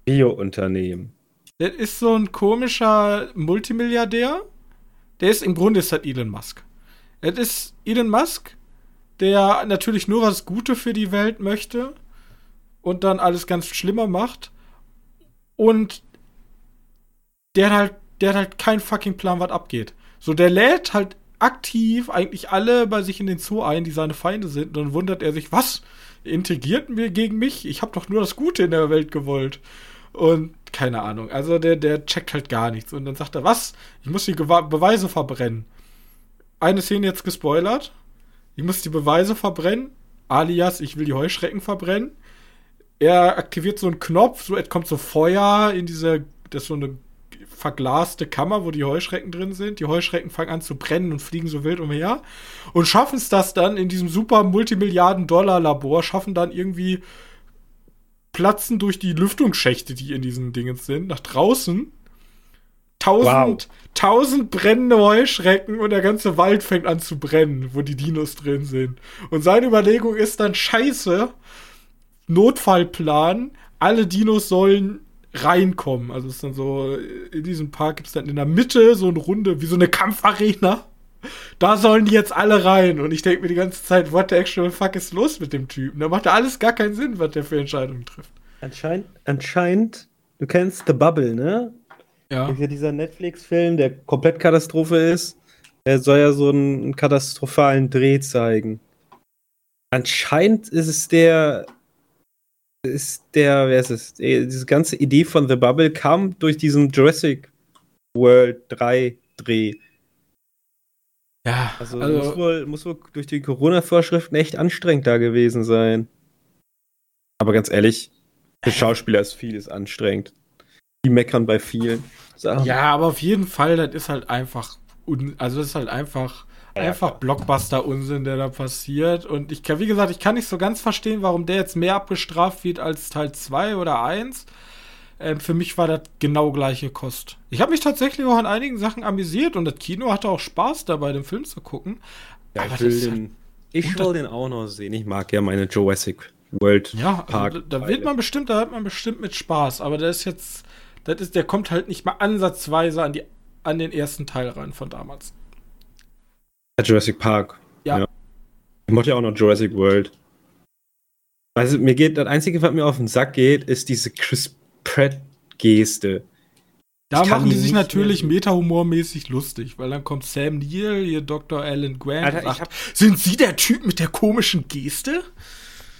Bio-Unternehmen. Das ist so ein komischer Multimilliardär. Der ist im Grunde ist das Elon Musk. Das ist Elon Musk, der natürlich nur was Gutes für die Welt möchte und dann alles ganz schlimmer macht. Und der hat halt, der hat halt keinen fucking Plan, was abgeht. So, der lädt halt aktiv eigentlich alle bei sich in den Zoo ein, die seine Feinde sind. Und dann wundert er sich, was? Integrierten wir gegen mich? Ich habe doch nur das Gute in der Welt gewollt. Und keine Ahnung. Also der, der checkt halt gar nichts. Und dann sagt er, was? Ich muss die Gewa Beweise verbrennen. Eine Szene jetzt gespoilert. Ich muss die Beweise verbrennen. Alias, ich will die Heuschrecken verbrennen. Er aktiviert so einen Knopf, so es kommt so Feuer in diese, das ist so eine verglaste Kammer, wo die Heuschrecken drin sind. Die Heuschrecken fangen an zu brennen und fliegen so wild umher. Und schaffen es das dann in diesem super Multimilliarden-Dollar-Labor, schaffen dann irgendwie platzen durch die Lüftungsschächte, die in diesen Dingen sind, nach draußen. Tausend, wow. tausend brennende Heuschrecken und der ganze Wald fängt an zu brennen, wo die Dinos drin sind. Und seine Überlegung ist dann, scheiße, Notfallplan, alle Dinos sollen reinkommen. Also es ist dann so, in diesem Park gibt es dann in der Mitte so eine Runde, wie so eine Kampfarena. Da sollen die jetzt alle rein. Und ich denke mir die ganze Zeit, what the actual fuck ist los mit dem Typen? Da macht ja alles gar keinen Sinn, was der für Entscheidungen trifft. Anscheinend, anscheinend, du kennst The Bubble, ne? Ja. Dieser Netflix-Film, der komplett Katastrophe ist. Der soll ja so einen katastrophalen Dreh zeigen. Anscheinend ist es der ist der, wer ist es? Äh, diese ganze Idee von The Bubble kam durch diesen Jurassic World 3 Dreh. Ja, also, also muss, wohl, muss wohl durch die Corona-Vorschriften echt anstrengend da gewesen sein. Aber ganz ehrlich, für Schauspieler ist vieles anstrengend. Die meckern bei vielen Sachen. Ja, aber auf jeden Fall, das ist halt einfach, also das ist halt einfach einfach Blockbuster-Unsinn, der da passiert. Und ich kann, wie gesagt, ich kann nicht so ganz verstehen, warum der jetzt mehr abgestraft wird als Teil 2 oder 1. Ähm, für mich war das genau gleiche Kost. Ich habe mich tatsächlich auch an einigen Sachen amüsiert und das Kino hatte auch Spaß dabei, den Film zu gucken. Ja, ich will, halt den, Ich Und will den auch noch sehen. Ich mag ja meine Jurassic World Ja, Park. also, da, da wird man bestimmt, da hat man bestimmt mit Spaß, aber der ist jetzt, das ist, der kommt halt nicht mal ansatzweise an die, an den ersten Teil ran von damals. Jurassic Park. Ja. Ich mochte ja auch noch Jurassic World. Also mir geht, das Einzige, was mir auf den Sack geht, ist diese Chris Pratt-Geste. Da machen die sich natürlich meta-humormäßig lustig, weil dann kommt Sam Neill, hier Dr. Alan Grant, Alter, sagt, sind Sie der Typ mit der komischen Geste?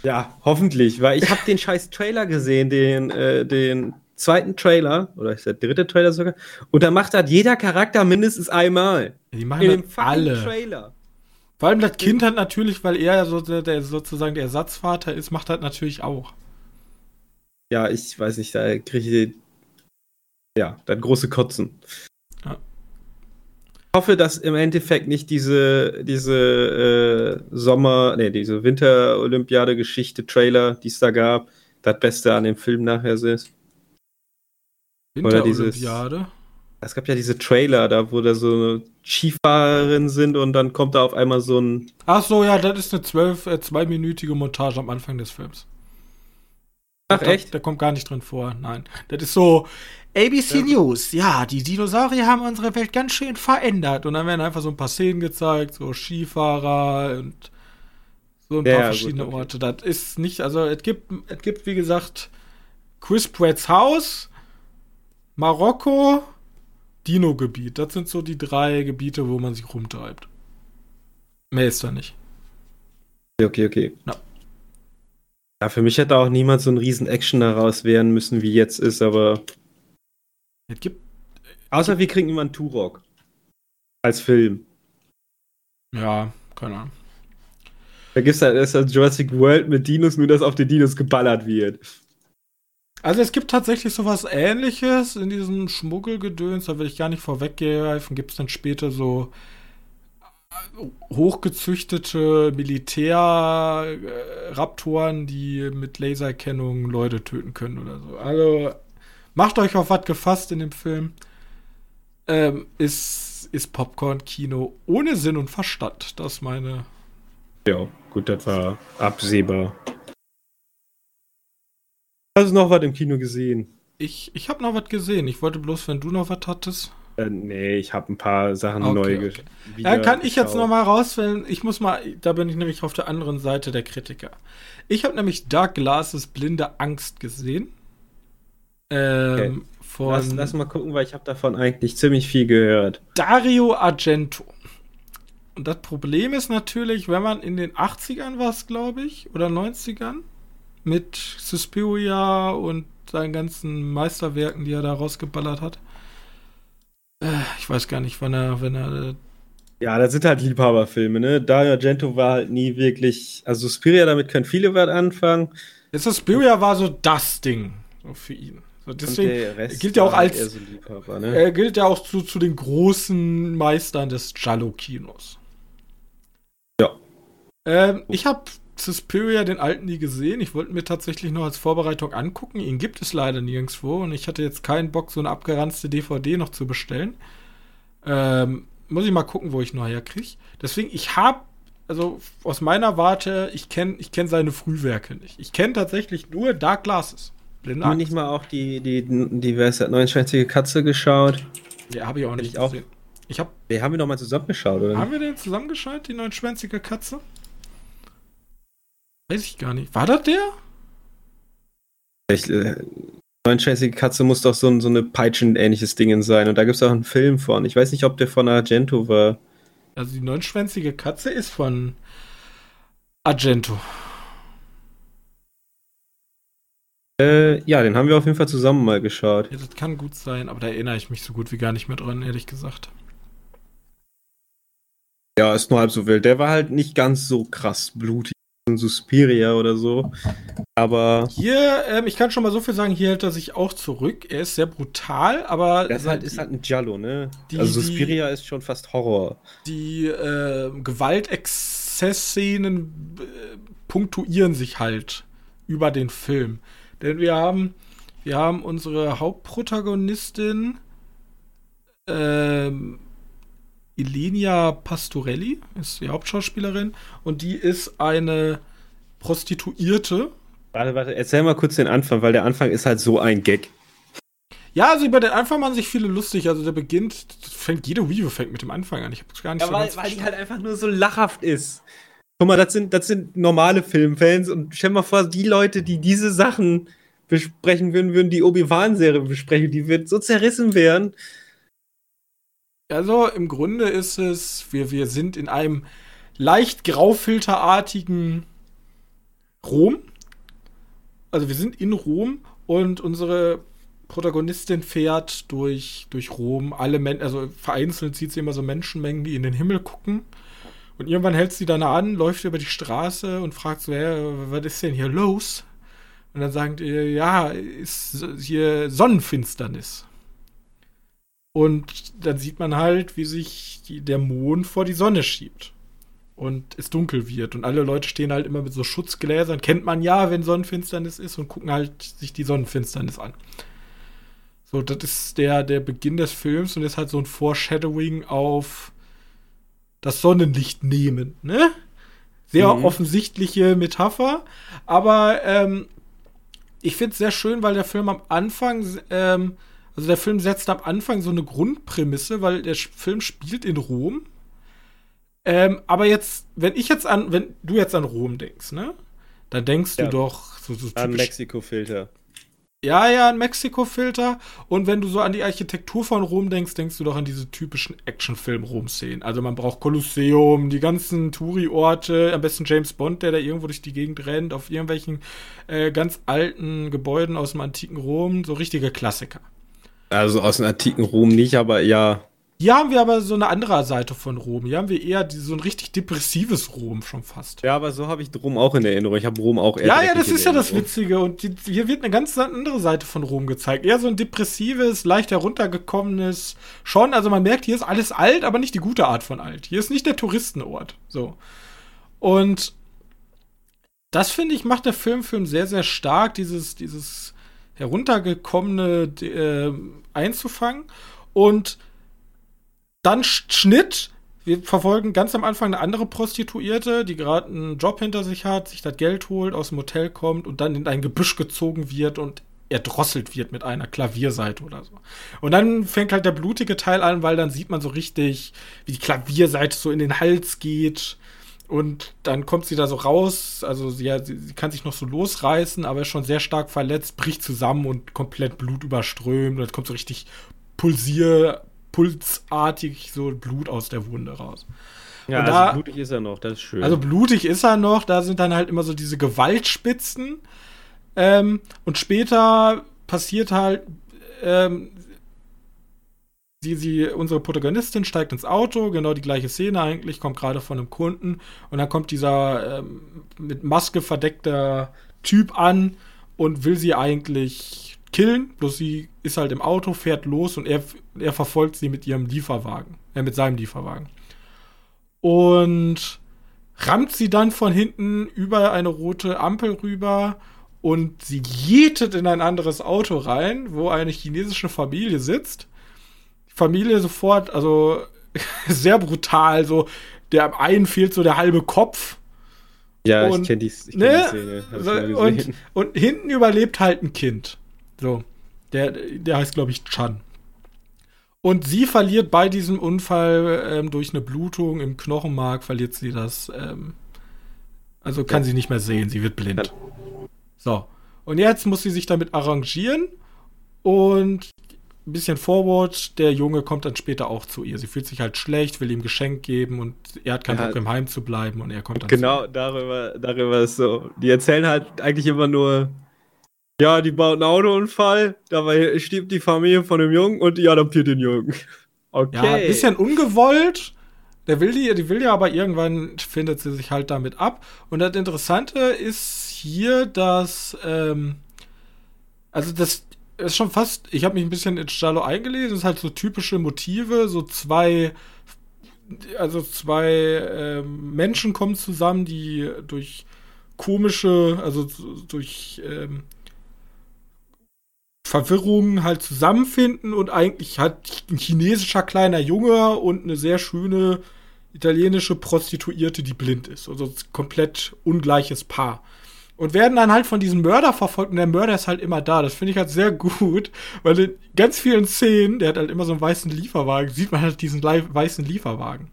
Ja, hoffentlich, weil ich habe den scheiß Trailer gesehen, den, äh, den zweiten Trailer, oder ist der dritte Trailer sogar, und da macht das jeder Charakter mindestens einmal. Die machen In dem fucking alle. Trailer. Vor allem das Kind hat natürlich, weil er ja so der, der sozusagen der Ersatzvater ist, macht das natürlich auch. Ja, ich weiß nicht, da kriege ich ja, das große Kotzen. Ja. Ich hoffe, dass im Endeffekt nicht diese, diese äh, Sommer, nee, diese Winter-Olympiade-Geschichte, Trailer, die es da gab, das Beste an dem Film nachher ist. Winterolympiade. Es gab ja diese Trailer, da wo da so Skifahrerinnen sind und dann kommt da auf einmal so ein. Ach so, ja, das ist eine zwölf, äh, zweiminütige Montage am Anfang des Films. Ach, Da- echt? Der kommt gar nicht drin vor, nein. Das ist so ABC News. Ja, die Dinosaurier haben unsere Welt ganz schön verändert. Und dann werden einfach so ein paar Szenen gezeigt, so Skifahrer und so ein Ja, paar ja, gut, verschiedene okay. Orte. Das ist nicht, also es gibt, es gibt, wie gesagt, Chris Pratts Haus, Marokko, Dino-Gebiet. Das sind so die drei Gebiete, wo man sich rumtreibt. Mehr ist da nicht. Okay, okay. Ja. Ja, für mich hätte auch niemand so ein riesen Action daraus werden müssen, wie jetzt ist, aber. Es gibt, Außer wir kriegen immer einen Turok. Als Film. ja, keine Ahnung. Da gibt's halt erst das Jurassic World mit Dinos, nur dass auf die Dinos geballert wird. Also es gibt tatsächlich sowas ähnliches in diesem Schmuggelgedöns, da will ich gar nicht vorweggreifen, gibt es dann später so hochgezüchtete Militärraptoren, die mit Laserkennung Leute töten können oder so. Also macht euch auf was gefasst in dem Film. Ähm, ist, ist Popcorn-Kino ohne Sinn und Verstand. Das ist meine Ja, gut, das war absehbar. Hast du noch was im Kino gesehen? Ich, ich habe noch was gesehen. Ich wollte bloß, wenn du noch was hattest. Äh, nee, ich habe ein paar Sachen Okay, neu okay. Ja, kann ich jetzt geschaut. noch mal rausfällen. Ich muss mal, da bin ich nämlich auf der anderen Seite der Kritiker. Ich habe nämlich Dark Glasses Blinde Angst gesehen. Ähm, von Lass, lass mal gucken, weil ich habe davon eigentlich ziemlich viel gehört. Dario Argento. Und das Problem ist natürlich, wenn man in den 80ern war glaube ich, oder 90ern, mit Suspiria und seinen ganzen Meisterwerken, die er da rausgeballert hat. Äh, ich weiß gar nicht, wann er, wenn er Ja, das sind halt Liebhaberfilme, ne? Dario Argento war halt nie wirklich. Also Spiria, damit können viele was anfangen. Jetzt Suspiria war so das Ding für ihn. So, deswegen gilt ja auch halt als- so ne? er gilt ja auch zu, zu den großen Meistern des Giallo-Kinos. Ja. Ähm, ich habe Suspiria, den alten, nie gesehen. Ich wollte mir tatsächlich noch als Vorbereitung angucken. Ihn gibt es leider nirgendwo und ich hatte jetzt keinen Bock, so eine abgeranzte DVD noch zu bestellen. Ähm, muss ich mal gucken, wo ich noch herkriege. Deswegen, ich habe, also aus meiner Warte, ich kenne ich kenn seine Frühwerke nicht. Ich kenne tatsächlich nur Dark Glasses. Wir Angst. nicht mal auch die, die, die, wer ist das, neunschwänzige Katze geschaut? Ja, habe ich auch nicht ich auch. gesehen. Ich hab, Wir haben wir doch mal zusammengeschaut, oder? haben wir den zusammengeschaut, die neunschwänzige Katze? Weiß ich gar nicht. War das der? Ich, äh, neunschwänzige Katze muss doch so, ein- so eine Peitschen-ähnliches Ding sein. Und da gibt es auch einen Film von. Ich weiß nicht, ob der von Argento war. Also die neunschwänzige Katze ist von Argento. Äh, ja, den haben wir auf jeden Fall zusammen mal geschaut. Ja, das kann gut sein, aber da erinnere ich mich so gut wie gar nicht mehr dran, ehrlich gesagt. Ja, ist nur halb so wild. Der war halt nicht ganz so krass blutig. Suspiria oder so. Aber Hier, ähm, ich kann schon mal so viel sagen, hier hält er sich auch zurück. Er ist sehr brutal, aber das halt, ist halt ein Giallo, ne? Die- also die- Suspiria ist schon fast Horror. die äh, Gewaltexzessszenen äh, punktuieren sich halt über den Film. Denn wir haben, wir haben unsere Hauptprotagonistin, ähm, Elenia Pastorelli, ist die Hauptschauspielerin. Und die ist eine Prostituierte. Warte, warte, erzähl mal kurz den Anfang, weil der Anfang ist halt so ein Gag. Ja, also über den Anfang machen sich viele lustig. Also der beginnt, fängt jede Review fängt mit dem Anfang an. Ich hab's gar nicht ja, so weil, weil die halt einfach nur so lachhaft ist. Guck mal, das sind, das sind normale Filmfans und stell mal vor, die Leute, die diese Sachen besprechen würden, würden die Obi-Wan-Serie besprechen, die wird so zerrissen werden. Also im Grunde ist es, wir, wir sind in einem leicht graufilterartigen Rom. Also wir sind in Rom und unsere Protagonistin fährt durch, durch Rom. Alle Men also vereinzelt sieht sie immer so Menschenmengen, die in den Himmel gucken. Und irgendwann hält sie dann an, läuft über die Straße und fragt so, hey, was ist denn hier los? Und dann sagt ihr, ja, ist hier Sonnenfinsternis. Und dann sieht man halt, wie sich die, der Mond vor die Sonne schiebt. Und es dunkel wird. Und alle Leute stehen halt immer mit so Schutzgläsern. Kennt man ja, wenn Sonnenfinsternis ist und gucken halt sich die Sonnenfinsternis an. So, das ist der, der Beginn des Films und ist halt so ein Foreshadowing auf das Sonnenlicht nehmen, ne? Sehr mhm. offensichtliche Metapher. Aber ähm, ich finde es sehr schön, weil der Film am Anfang ähm, also der Film setzt am Anfang so eine Grundprämisse, weil der Film spielt in Rom. Ähm, aber jetzt, wenn ich jetzt an, wenn du jetzt an Rom denkst, ne? Dann denkst ja. du doch so, so An Mexiko-Filter. Ja, ja, ein Mexiko-Filter. Und wenn du so an die Architektur von Rom denkst, denkst du doch an diese typischen Actionfilm-Rom-Szenen. Also man braucht Kolosseum, die ganzen Touri-Orte, am besten James Bond, der da irgendwo durch die Gegend rennt, auf irgendwelchen äh, ganz alten Gebäuden aus dem antiken Rom, so richtige Klassiker. Also aus dem antiken Rom nicht, aber ja. Hier haben wir aber so eine andere Seite von Rom. Hier haben wir eher die, so ein richtig depressives Rom schon fast. Ja, aber so habe ich Rom auch in Erinnerung. Ich habe Rom auch eher. Ja, ja, das ist ja das Witzige. Und die, hier wird eine ganz andere Seite von Rom gezeigt. Eher so ein depressives, leicht heruntergekommenes. Schon, also man merkt, hier ist alles alt, aber nicht die gute Art von alt. Hier ist nicht der Touristenort. So. Und das finde ich macht der Film einen sehr, sehr stark. Dieses, dieses heruntergekommene äh, einzufangen. Und dann Schnitt. Wir verfolgen ganz am Anfang eine andere Prostituierte, die gerade einen Job hinter sich hat, sich das Geld holt, aus dem Hotel kommt und dann in ein Gebüsch gezogen wird und erdrosselt wird mit einer Klavierseite oder so. Und dann fängt halt der blutige Teil an, weil dann sieht man so richtig, wie die Klavierseite so in den Hals geht und dann kommt sie da so raus, also sie, ja, sie, sie, kann sich noch so losreißen, aber ist schon sehr stark verletzt, bricht zusammen und komplett Blut überströmt. Und dann kommt so richtig pulsier, pulsartig so Blut aus der Wunde raus. Ja, also da, blutig ist er noch, das ist schön. Also blutig ist er noch, da sind dann halt immer so diese Gewaltspitzen. Ähm, und später passiert halt, ähm, Sie, sie, unsere Protagonistin steigt ins Auto, genau die gleiche Szene eigentlich, kommt gerade von einem Kunden und dann kommt dieser ähm, mit Maske verdeckter Typ an und will sie eigentlich killen, bloß sie ist halt im Auto, fährt los und er, er verfolgt sie mit ihrem Lieferwagen, äh, mit seinem Lieferwagen. Und rammt sie dann von hinten über eine rote Ampel rüber und sie jetet in ein anderes Auto rein, wo eine chinesische Familie sitzt Familie sofort, also sehr brutal, so der einen fehlt so der halbe Kopf. Ja, und, ich kenne die, kenn ne? die Szene. So, und, und hinten überlebt halt ein Kind. So. Der, der heißt, glaube ich, Chan. Und sie verliert bei diesem Unfall ähm, durch eine Blutung im Knochenmark, verliert sie das. Ähm, also kann ja. sie nicht mehr sehen, sie wird blind. So. Und jetzt muss sie sich damit arrangieren. Und ein bisschen forward. Der Junge kommt dann später auch zu ihr. Sie fühlt sich halt schlecht, will ihm Geschenk geben und er hat keinen ja, Bock im Heim zu bleiben und er kommt dann Genau, darüber, darüber ist so. Die erzählen halt eigentlich immer nur, ja, die baut einen Autounfall, dabei stirbt die Familie von dem Jungen und die adoptiert den Jungen. Okay. Ja, ein bisschen ungewollt. Der will die, die will ja, aber irgendwann findet sie sich halt damit ab. Und das Interessante ist hier, dass, ähm, also das, ist schon fast, ich habe mich ein bisschen in Stalo eingelesen, es ist halt so typische Motive, so zwei, also zwei ähm, Menschen kommen zusammen, die durch komische, also durch ähm, Verwirrungen halt zusammenfinden und eigentlich hat ein chinesischer kleiner Junge und eine sehr schöne italienische Prostituierte, die blind ist. Also komplett ungleiches Paar. Und werden dann halt von diesem Mörder verfolgt und der Mörder ist halt immer da. Das finde ich halt sehr gut, weil in ganz vielen Szenen, der hat halt immer so einen weißen Lieferwagen, sieht man halt diesen weißen Lieferwagen.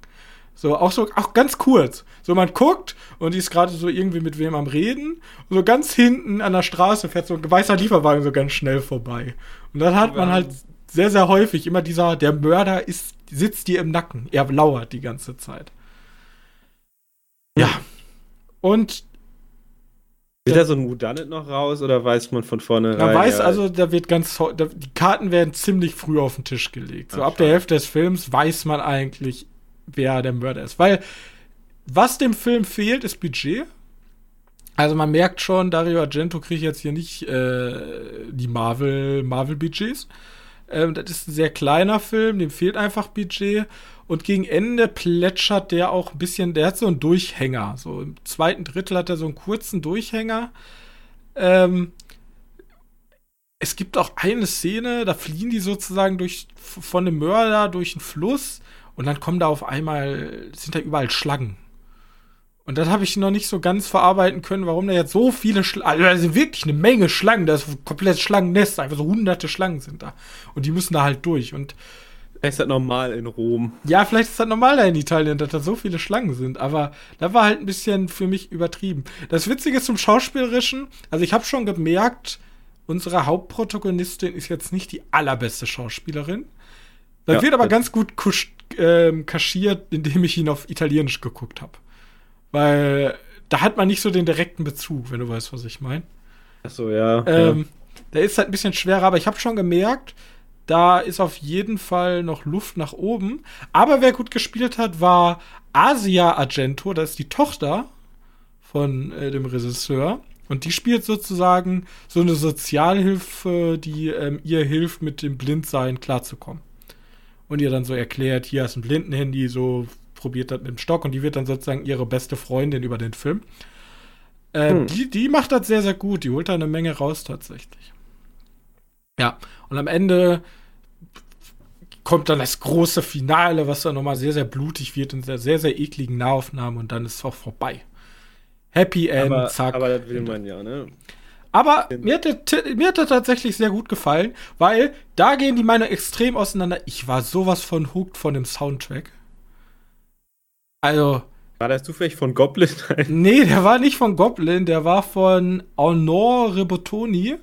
So, auch so, auch ganz kurz. So, man guckt und die ist gerade so irgendwie mit wem am Reden. Und so ganz hinten an der Straße fährt so ein weißer Lieferwagen so ganz schnell vorbei. Und dann hat man halt sehr, sehr häufig immer dieser, der Mörder ist, sitzt dir im Nacken. Er lauert die ganze Zeit. Ja. Und. Wird da so ein Whodunit noch raus oder weiß man von vornherein? Man weiß also, da wird ganz, da, die Karten werden ziemlich früh auf den Tisch gelegt. So ab der Hälfte des Films weiß man eigentlich, wer der Mörder ist. Weil was dem Film fehlt, ist Budget. Also man merkt schon, Dario Argento kriegt jetzt hier nicht äh, die Marvel Marvel Budgets. Ähm, das ist ein sehr kleiner Film, dem fehlt einfach Budget. Und gegen Ende plätschert der auch ein bisschen, der hat so einen Durchhänger. So im zweiten Drittel hat er so einen kurzen Durchhänger. Ähm, es gibt auch eine Szene, da fliehen die sozusagen durch, von dem Mörder durch einen Fluss und dann kommen da auf einmal, sind da überall Schlangen. Und das habe ich noch nicht so ganz verarbeiten können, warum da jetzt so viele Schlangen, also wirklich eine Menge Schlangen, da ist ein komplettes Schlangennest, einfach so hunderte Schlangen sind da. Und die müssen da halt durch. Und Vielleicht ist das normal in Rom. Ja, vielleicht ist das normal da in Italien, dass da so viele Schlangen sind. Aber da war halt ein bisschen für mich übertrieben. Das Witzige zum Schauspielerischen, also ich habe schon gemerkt, unsere Hauptprotagonistin ist jetzt nicht die allerbeste Schauspielerin. Das ja, wird aber ganz gut ähm, kaschiert, indem ich ihn auf Italienisch geguckt habe. Weil da hat man nicht so den direkten Bezug, wenn du weißt, was ich meine. Ach so, ja, ähm, ja. Der ist halt ein bisschen schwerer, aber ich habe schon gemerkt, da ist auf jeden Fall noch Luft nach oben. Aber wer gut gespielt hat, war Asia Argento, das ist die Tochter von äh, dem Regisseur. Und die spielt sozusagen so eine Sozialhilfe, die ähm, ihr hilft, mit dem Blindsein klarzukommen und ihr dann so erklärt, hier ist ein Blindenhandy, so probiert das mit dem Stock und die wird dann sozusagen ihre beste Freundin über den Film. Äh, hm. die, die macht das sehr, sehr gut. Die holt da eine Menge raus tatsächlich. Ja, und am Ende kommt dann das große Finale, was dann nochmal sehr, sehr blutig wird in sehr, sehr, sehr ekligen Nahaufnahmen und dann ist es auch vorbei. Happy End, aber, zack. Aber das will man ja, ne? Aber mir hat, der, mir hat der tatsächlich sehr gut gefallen, weil da gehen die Meinungen extrem auseinander. Ich war sowas von hooked von dem Soundtrack. Also. War das zufällig von Goblin? nee, der war nicht von Goblin, der war von Honor Rebotoni.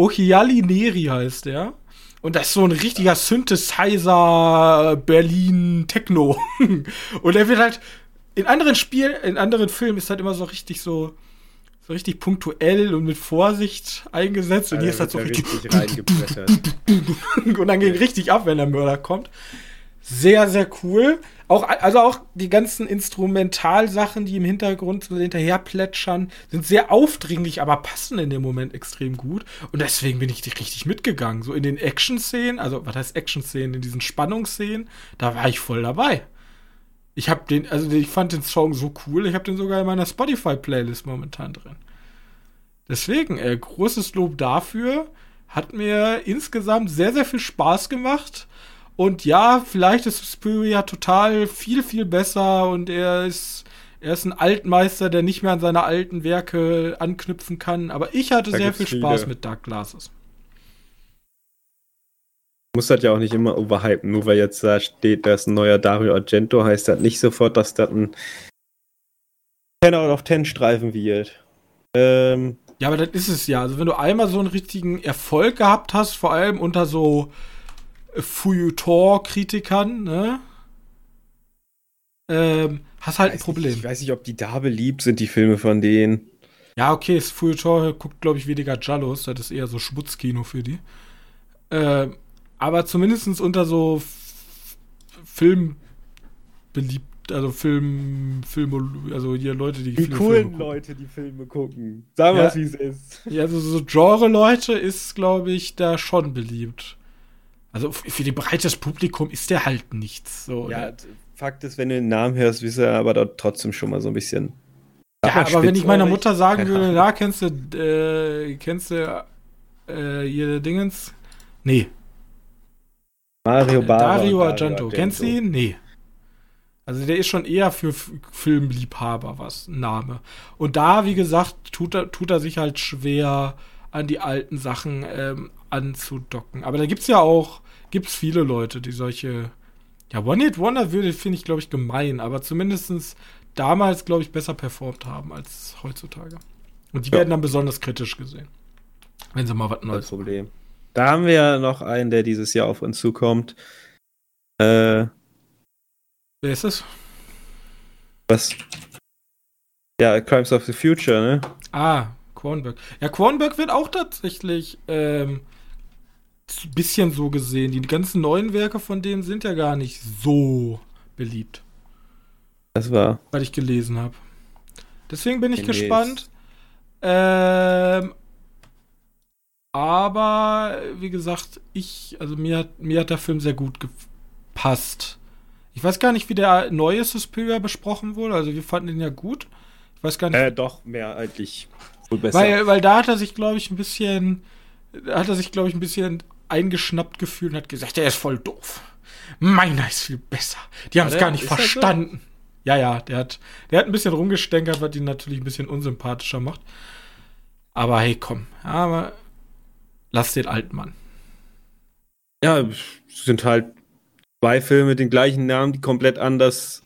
Ochiali Neri heißt der. Und das ist so ein richtiger Synthesizer Berlin Techno. Und er wird halt in anderen Spielen, in anderen Filmen ist halt immer so richtig so so richtig punktuell und mit Vorsicht eingesetzt. Und hier ist halt so richtig, richtig und dann ging richtig ab, wenn der Mörder kommt. Sehr, sehr cool. Auch, also auch die ganzen Instrumentalsachen, die im Hintergrund so hinterher plätschern, sind sehr aufdringlich, aber passen in dem Moment extrem gut. Und deswegen bin ich richtig mitgegangen. So in den Action-Szenen, also was heißt Action-Szenen, in diesen Spannungsszenen, da war ich voll dabei. Ich habe den, also ich fand den Song so cool, ich habe den sogar in meiner Spotify-Playlist momentan drin. Deswegen, äh, großes Lob dafür. Hat mir insgesamt sehr, sehr viel Spaß gemacht. Und ja, vielleicht ist Suspiria total viel, viel besser und er ist, er ist ein Altmeister, der nicht mehr an seine alten Werke anknüpfen kann. Aber ich hatte da sehr viel Spaß viele. mit Dark Glasses muss das ja auch nicht immer overhypen. Nur weil jetzt da steht, dass ein neuer Dario Argento heißt das nicht sofort, dass das ein 10 out of 10 Streifen wird. Ähm, ja, aber das ist es ja. Also wenn du einmal so einen richtigen Erfolg gehabt hast, vor allem unter so Feuilleton-Kritikern, ne? Ähm, hast halt ein Problem. Nicht, ich weiß nicht, ob die da beliebt sind, die Filme von denen. Ja, okay, das Feuilleton guckt, glaube ich, weniger Jallos. Das ist eher so Schmutzkino für die. Ähm, aber zumindest unter so Film beliebt, also Film, Film, also hier Leute, die, die coolen Leute, die Filme gucken. Sagen wir ja, wie es ist. Ja, also so Genre-Leute ist, glaube ich, da schon beliebt. Also für die breites Publikum ist der halt nichts. So, ja, ne? Fakt ist, wenn du den Namen hörst, wisst ihr aber dort trotzdem schon mal so ein bisschen. Ja, aber wenn ich meiner Mutter sagen würde, da kennst du, äh, kennst du äh, hier Dingens. Nee. Mario Bava. Dario Argento. Kennst du ihn? Nee. Also der ist schon eher für F Filmliebhaber was, ein Name. Und da, wie gesagt, tut er, tut er sich halt schwer, an die alten Sachen ähm, anzudocken. Aber da gibt's ja auch, gibt's viele Leute, die solche, ja, One-Hit-Wonder würde, finde ich, glaube ich, gemein, aber zumindestens damals, glaube ich, besser performt haben als heutzutage. Und die Ja. werden dann besonders kritisch gesehen. Wenn sie mal was Das Neues Problem. Da haben wir ja noch einen, der dieses Jahr auf uns zukommt. Äh, Wer ist es? was? Ja, Crimes of the Future, ne? Ah, Quanberg. Ja, Quanberg wird auch tatsächlich ähm, bisschen so gesehen. Die ganzen neuen Werke von denen sind ja gar nicht so beliebt, Das war. weil ich gelesen habe. Deswegen bin ich Nee, gespannt. Ähm, aber wie gesagt, ich, also mir hat, mir hat der Film sehr gut gepasst. Ich weiß gar nicht, wie der neue Suspiria besprochen wurde. Also wir fanden den ja gut. Ich weiß gar nicht, Äh, doch, mehrheitlich. Wohl besser. Weil, weil da hat er sich, glaube ich, ein bisschen, da hat er sich, glaube ich, ein bisschen eingeschnappt gefühlt und hat gesagt, der ist voll doof. Meiner ist viel besser. Die haben es gar nicht das so? verstanden. Ja, ja, der hat, der hat ein bisschen rumgestänkert, was ihn natürlich ein bisschen unsympathischer macht. Aber hey, komm, aber lass den alten Mann. ja, es sind halt zwei Filme mit den gleichen Namen, die komplett anders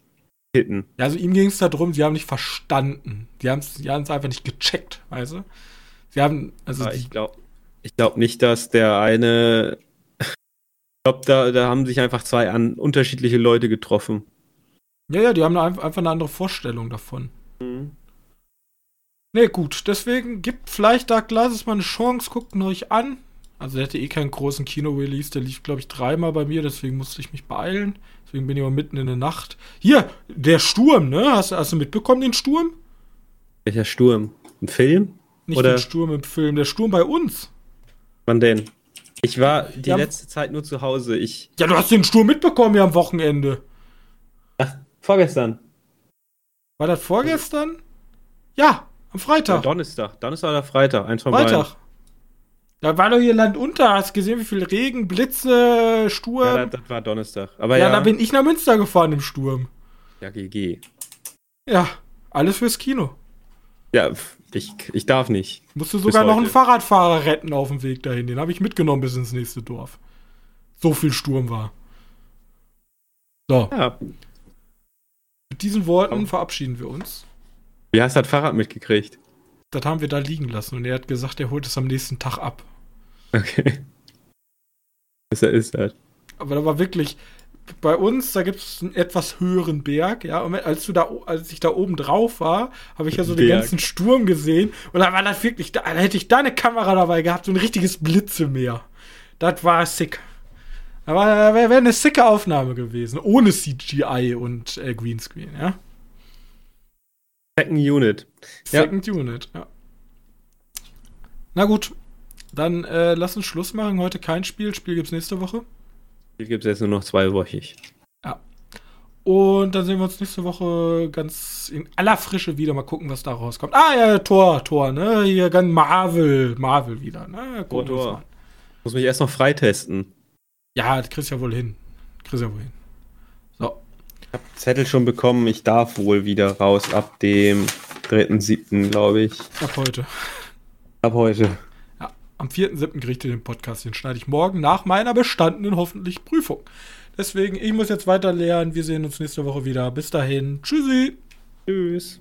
hitten. Ja, also ihm ging es darum, sie haben nicht verstanden. Die haben es die haben's einfach nicht gecheckt, weißt du? Sie haben, also die, ich glaube ich glaub nicht, dass der eine. Ich glaube, da, da haben sich einfach zwei an, unterschiedliche Leute getroffen. ja, ja, die haben eine, einfach eine andere Vorstellung davon. Nee, gut. Deswegen gibt vielleicht Dark Glasses mal eine Chance. Guckt ihn euch an. Also, der hatte eh keinen großen Kino-Release. Der lief, glaube ich, dreimal bei mir. Deswegen musste ich mich beeilen. Deswegen bin ich auch mitten in der Nacht. Hier, der Sturm, ne? Hast, hast du mitbekommen, den Sturm? Welcher Sturm? Ein Film? Nicht Oder- den Sturm im Film, der Sturm bei uns. Wann denn? Ich war die Ja. letzte Zeit nur zu Hause. Ich. Ja, du hast den Sturm mitbekommen ja am Wochenende. Vorgestern. War das vorgestern? Ja, am Ja, Freitag. Donnerstag. Donnerstag oder Freitag. Eins von beiden. Freitag. Da war doch hier Land unter. Hast gesehen, wie viel Regen, Blitze, Sturm. Ja, Ja, das, das war Donnerstag. Aber ja, ja. da bin ich nach Münster gefahren im Sturm. ja, GG. Ja, alles fürs Kino. Ja, ich, ich darf nicht. Musste sogar noch einen. Fahrradfahrer retten auf dem Weg dahin. Den habe ich mitgenommen bis ins nächste Dorf. So viel Sturm war. So, Ja. mit diesen Worten Komm. verabschieden wir uns. Wie hast du das Fahrrad mitgekriegt? Das haben wir da liegen lassen und er hat gesagt, er holt es am nächsten Tag ab. Okay. Besser ist das. Aber da war wirklich bei uns, da gibt es einen etwas höheren Berg, ja. Und als du da, als ich da oben drauf war, habe ich ja so den Berg. ganzen Sturm gesehen und da war das wirklich, da, da hätte ich da eine Kamera dabei gehabt, so ein richtiges Blitzemeer. Das war sick. Aber wäre wär eine sicke Aufnahme gewesen, ohne CGI und äh, Greenscreen, ja. Second Unit. Ja. Second Unit, ja. Na gut, dann äh, lass uns Schluss machen. Heute kein Spiel. Spiel gibt's nächste Woche. Hier gibt es jetzt nur noch zweiwöchig. Und dann sehen wir uns nächste Woche ganz in aller Frische wieder. Mal gucken, was da rauskommt. Ah, ja, Tor, Tor, ne? Hier ganz Marvel, Marvel wieder, ne? Gucken uns Tor. Muss mich erst noch freitesten. Ja, das kriegst ja wohl hin. Kriegst ja wohl hin. So. Zettel schon bekommen, ich darf wohl wieder raus ab dem 3.7., glaube ich. Ab heute. Ab heute. Am 4.7. kriegt ihr den Podcast. Den schneide ich morgen nach meiner bestandenen hoffentlich Prüfung. Deswegen, ich muss jetzt weiter lernen. Wir sehen uns nächste Woche wieder. Bis dahin. Tschüssi. Tschüss.